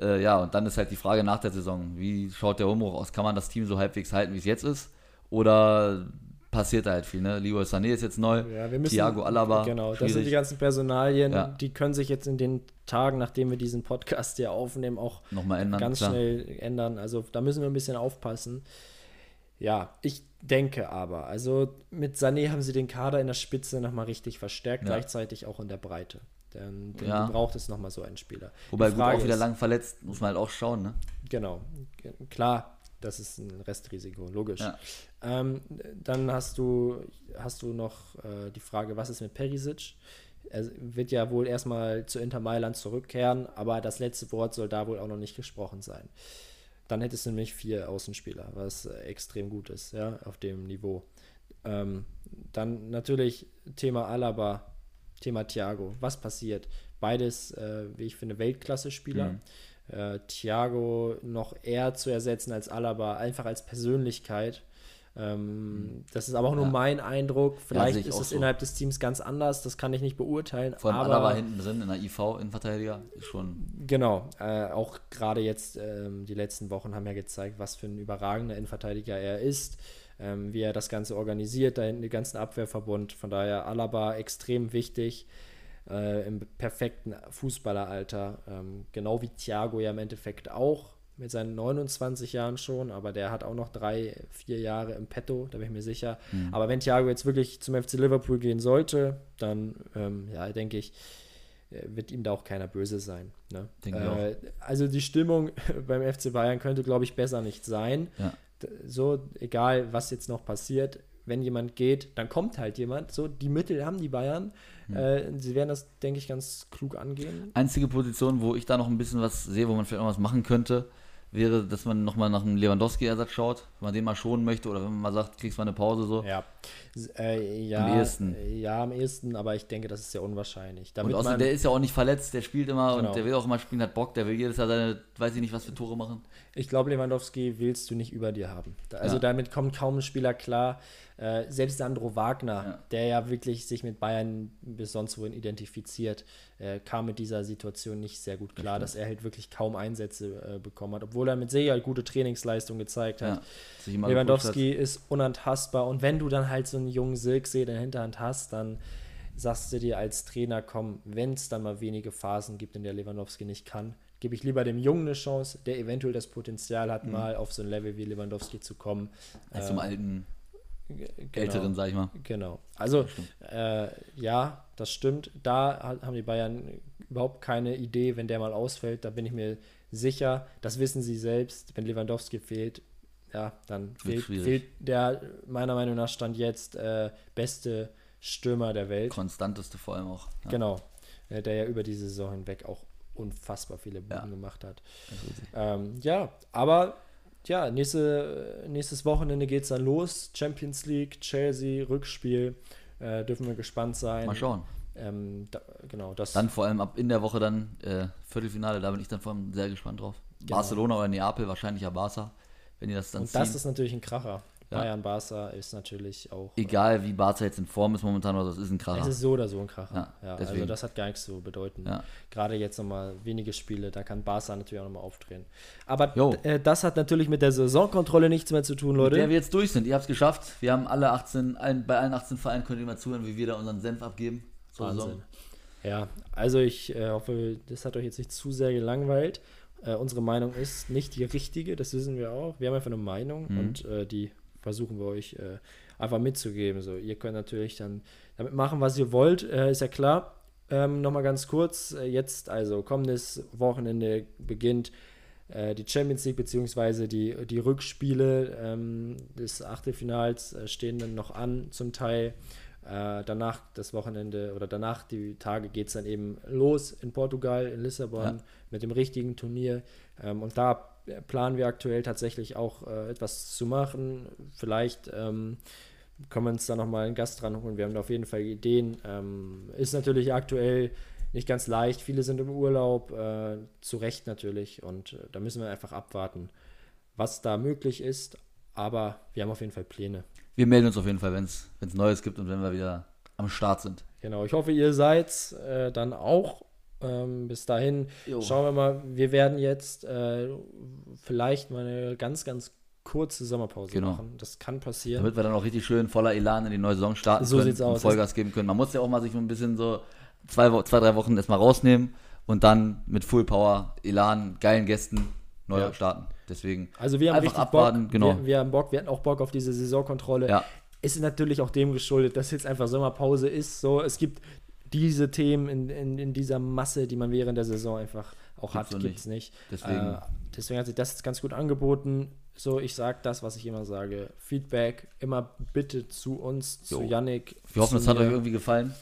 Äh, ja, und dann ist halt die Frage nach der Saison, wie schaut der Umbruch aus? Kann man das Team so halbwegs halten, wie es jetzt ist? Oder passiert halt viel. Ne? Leroy Sané ist jetzt neu, ja, müssen, Thiago Alaba. Genau, schwierig. das sind die ganzen Personalien, ja. die können sich jetzt in den Tagen, nachdem wir diesen Podcast ja aufnehmen, auch Nochmal ändern, ganz klar. schnell ändern. Also da müssen wir ein bisschen aufpassen. Ja, ich denke aber, also mit Sané haben sie den Kader in der Spitze nochmal richtig verstärkt, ja. gleichzeitig auch in der Breite. Denn, denn ja. braucht es nochmal so einen Spieler. Wobei gut auch wieder ist, lang verletzt, muss man halt auch schauen, ne? Genau, klar, das ist ein Restrisiko, logisch. Ja. Ähm, dann hast du, hast du noch äh, die Frage, was ist mit Perisic? Er wird ja wohl erstmal zu Inter Mailand zurückkehren, aber das letzte Wort soll da wohl auch noch nicht gesprochen sein. Dann hättest du nämlich vier Außenspieler, was äh, extrem gut ist, ja, auf dem Niveau. Ähm, dann natürlich Thema Alaba, Thema Thiago. Was passiert? Beides, äh, wie ich finde, Weltklasse-Spieler. Mhm. Äh, Thiago noch eher zu ersetzen als Alaba, einfach als Persönlichkeit. Ähm, das ist aber auch nur ja. mein Eindruck. Vielleicht ja, ist es so. innerhalb des Teams ganz anders, das kann ich nicht beurteilen. Vor allem aber, Alaba hinten drin in der IV Innenverteidiger ist schon. Genau, äh, auch gerade jetzt ähm, die letzten Wochen haben ja gezeigt, was für ein überragender Innenverteidiger er ist ähm, wie er das Ganze organisiert, da hinten den ganzen Abwehrverbund. Von daher Alaba extrem wichtig. Äh, im perfekten Fußballeralter, ähm, genau wie Thiago ja im Endeffekt auch mit seinen 29 Jahren schon, aber der hat auch noch drei, vier Jahre im Petto, da bin ich mir sicher. Mhm. Aber wenn Thiago jetzt wirklich zum FC Liverpool gehen sollte, dann ähm, ja, denke ich, äh, wird ihm da auch keiner böse sein. Ne? Äh, also die Stimmung beim FC Bayern könnte, glaube ich, besser nicht sein. Ja so, egal was jetzt noch passiert, wenn jemand geht, dann kommt halt jemand. So, die Mittel haben die Bayern. Hm. Äh, sie werden das, denke ich, ganz klug angehen. Einzige Position, wo ich da noch ein bisschen was sehe, wo man vielleicht noch was machen könnte, wäre, dass man nochmal nach einem Lewandowski-Ersatz schaut, wenn man den mal schonen möchte oder wenn man mal sagt, kriegst mal eine Pause so. Ja. Äh, ja, am ehesten. Ja, am ehesten, aber ich denke, das ist sehr unwahrscheinlich. Damit und außerdem, der ist ja auch nicht verletzt, der spielt immer genau. und der will auch immer spielen, hat Bock, der will jedes Jahr seine, weiß ich nicht, was für Tore machen. Ich glaube, Lewandowski willst du nicht über dir haben. Also ja. damit kommt kaum ein Spieler klar. Äh, selbst Sandro Wagner, ja. der ja wirklich sich mit Bayern bis sonst wohin identifiziert, äh, kam mit dieser Situation nicht sehr gut klar, das dass er halt wirklich kaum Einsätze äh, bekommen hat, obwohl er mit sehr gute Trainingsleistung gezeigt hat. Ja, Lewandowski ist unantastbar und wenn du dann halt so einen jungen Silksee in der Hinterhand hast, dann sagst du dir als Trainer, komm, wenn es dann mal wenige Phasen gibt, in der Lewandowski nicht kann, gebe ich lieber dem Jungen eine Chance, der eventuell das Potenzial hat, mhm. mal auf so ein Level wie Lewandowski zu kommen. Als zum ähm, alten Genau, Älteren, sag ich mal. Genau. Also, äh, ja, das stimmt. Da haben die Bayern überhaupt keine Idee, wenn der mal ausfällt. Da bin ich mir sicher. Das wissen sie selbst. Wenn Lewandowski fehlt, ja, dann fehlt, fehlt, der meiner Meinung nach Stand jetzt äh, beste Stürmer der Welt. Konstanteste vor allem auch. Ja. Genau. Äh, der ja über die Saison hinweg auch unfassbar viele Buden ja. gemacht hat. Ähm, ja, aber ja, nächste, nächstes Wochenende geht es dann los. Champions League, Chelsea, Rückspiel. Äh, dürfen wir gespannt sein. Mal schauen. Ähm, da, genau, das dann vor allem ab in der Woche dann äh, Viertelfinale, da bin ich dann vor allem sehr gespannt drauf. Genau. Barcelona oder Neapel, wahrscheinlich ja Barca, wenn ihr das dann Und ziehen. das ist natürlich ein Kracher. Ja. Bayern Barca ist natürlich auch. Egal wie Barca jetzt in Form ist momentan, oder das ist ein Kracher. Es ist so oder so ein Kracher. Ja, ja also das hat gar nichts zu bedeuten. Ja. Gerade jetzt nochmal wenige Spiele, da kann Barca natürlich auch nochmal aufdrehen. Aber äh, das hat natürlich mit der Saisonkontrolle nichts mehr zu tun, Leute. Mit der wir jetzt durch sind. Ihr habt es geschafft. Wir haben alle 18, allen, bei allen 18 Vereinen könnt ihr mal zuhören, wie wir da unseren Senf abgeben. Wahnsinn. Saison. Ja, also ich äh, hoffe, das hat euch jetzt nicht zu sehr gelangweilt. Äh, unsere Meinung ist nicht die richtige, das wissen wir auch. Wir haben einfach eine Meinung mhm. und äh, die versuchen wir euch äh, einfach mitzugeben. So, ihr könnt natürlich dann damit machen, was ihr wollt, äh, ist ja klar. Ähm, Nochmal ganz kurz, äh, jetzt also kommendes Wochenende beginnt äh, die Champions League beziehungsweise die, die Rückspiele ähm, des Achtelfinals äh, stehen dann noch an zum Teil. Äh, danach das Wochenende oder danach die Tage geht es dann eben los in Portugal, in Lissabon ja. mit dem richtigen Turnier. Ähm, und da planen wir aktuell tatsächlich auch äh, etwas zu machen. Vielleicht ähm, können wir uns da nochmal einen Gast dran holen. Wir haben da auf jeden Fall Ideen. Ähm, ist natürlich aktuell nicht ganz leicht. Viele sind im Urlaub, äh, zu Recht natürlich. Und äh, da müssen wir einfach abwarten, was da möglich ist. Aber wir haben auf jeden Fall Pläne. Wir melden uns auf jeden Fall, wenn es Neues gibt und wenn wir wieder am Start sind. Genau, ich hoffe, ihr seid äh, dann auch ähm, bis dahin jo. schauen wir mal. Wir werden jetzt äh, vielleicht mal eine ganz, ganz kurze Sommerpause genau. machen. Das kann passieren. Damit wir dann auch richtig schön voller Elan in die neue Saison starten so können und Vollgas geben können. Man muss ja auch mal sich ein bisschen so zwei, zwei drei Wochen erstmal rausnehmen und dann mit Full Power, Elan, geilen Gästen neu ja. starten. Deswegen also wir haben einfach abwarten. Bock. Genau. Wir, wir, haben Bock. Wir hatten auch Bock auf diese Saisonkontrolle. Ja. Ist natürlich auch dem geschuldet, dass jetzt einfach Sommerpause ist. So, es gibt diese Themen in, in, in dieser Masse, die man während der Saison einfach auch Gibt's hat, gibt es nicht. Deswegen. Äh, deswegen hat sich das jetzt ganz gut angeboten. so, ich sage das, was ich immer sage. Feedback immer bitte zu uns, jo. zu Yannick. Wir hoffen, es hat euch irgendwie gefallen.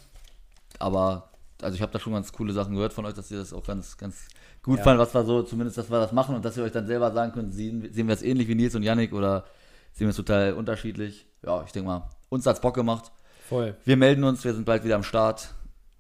Aber, also ich habe da schon ganz coole Sachen gehört von euch, dass ihr das auch ganz, ganz gut ja. fand, was wir so, zumindest, dass wir das machen und dass ihr euch dann selber sagen könnt, sehen, sehen wir es ähnlich wie Nils und Yannick oder sehen wir es total unterschiedlich. Ja, ich denke mal, uns hat es Bock gemacht. Voll. Wir melden uns, wir sind bald wieder am Start.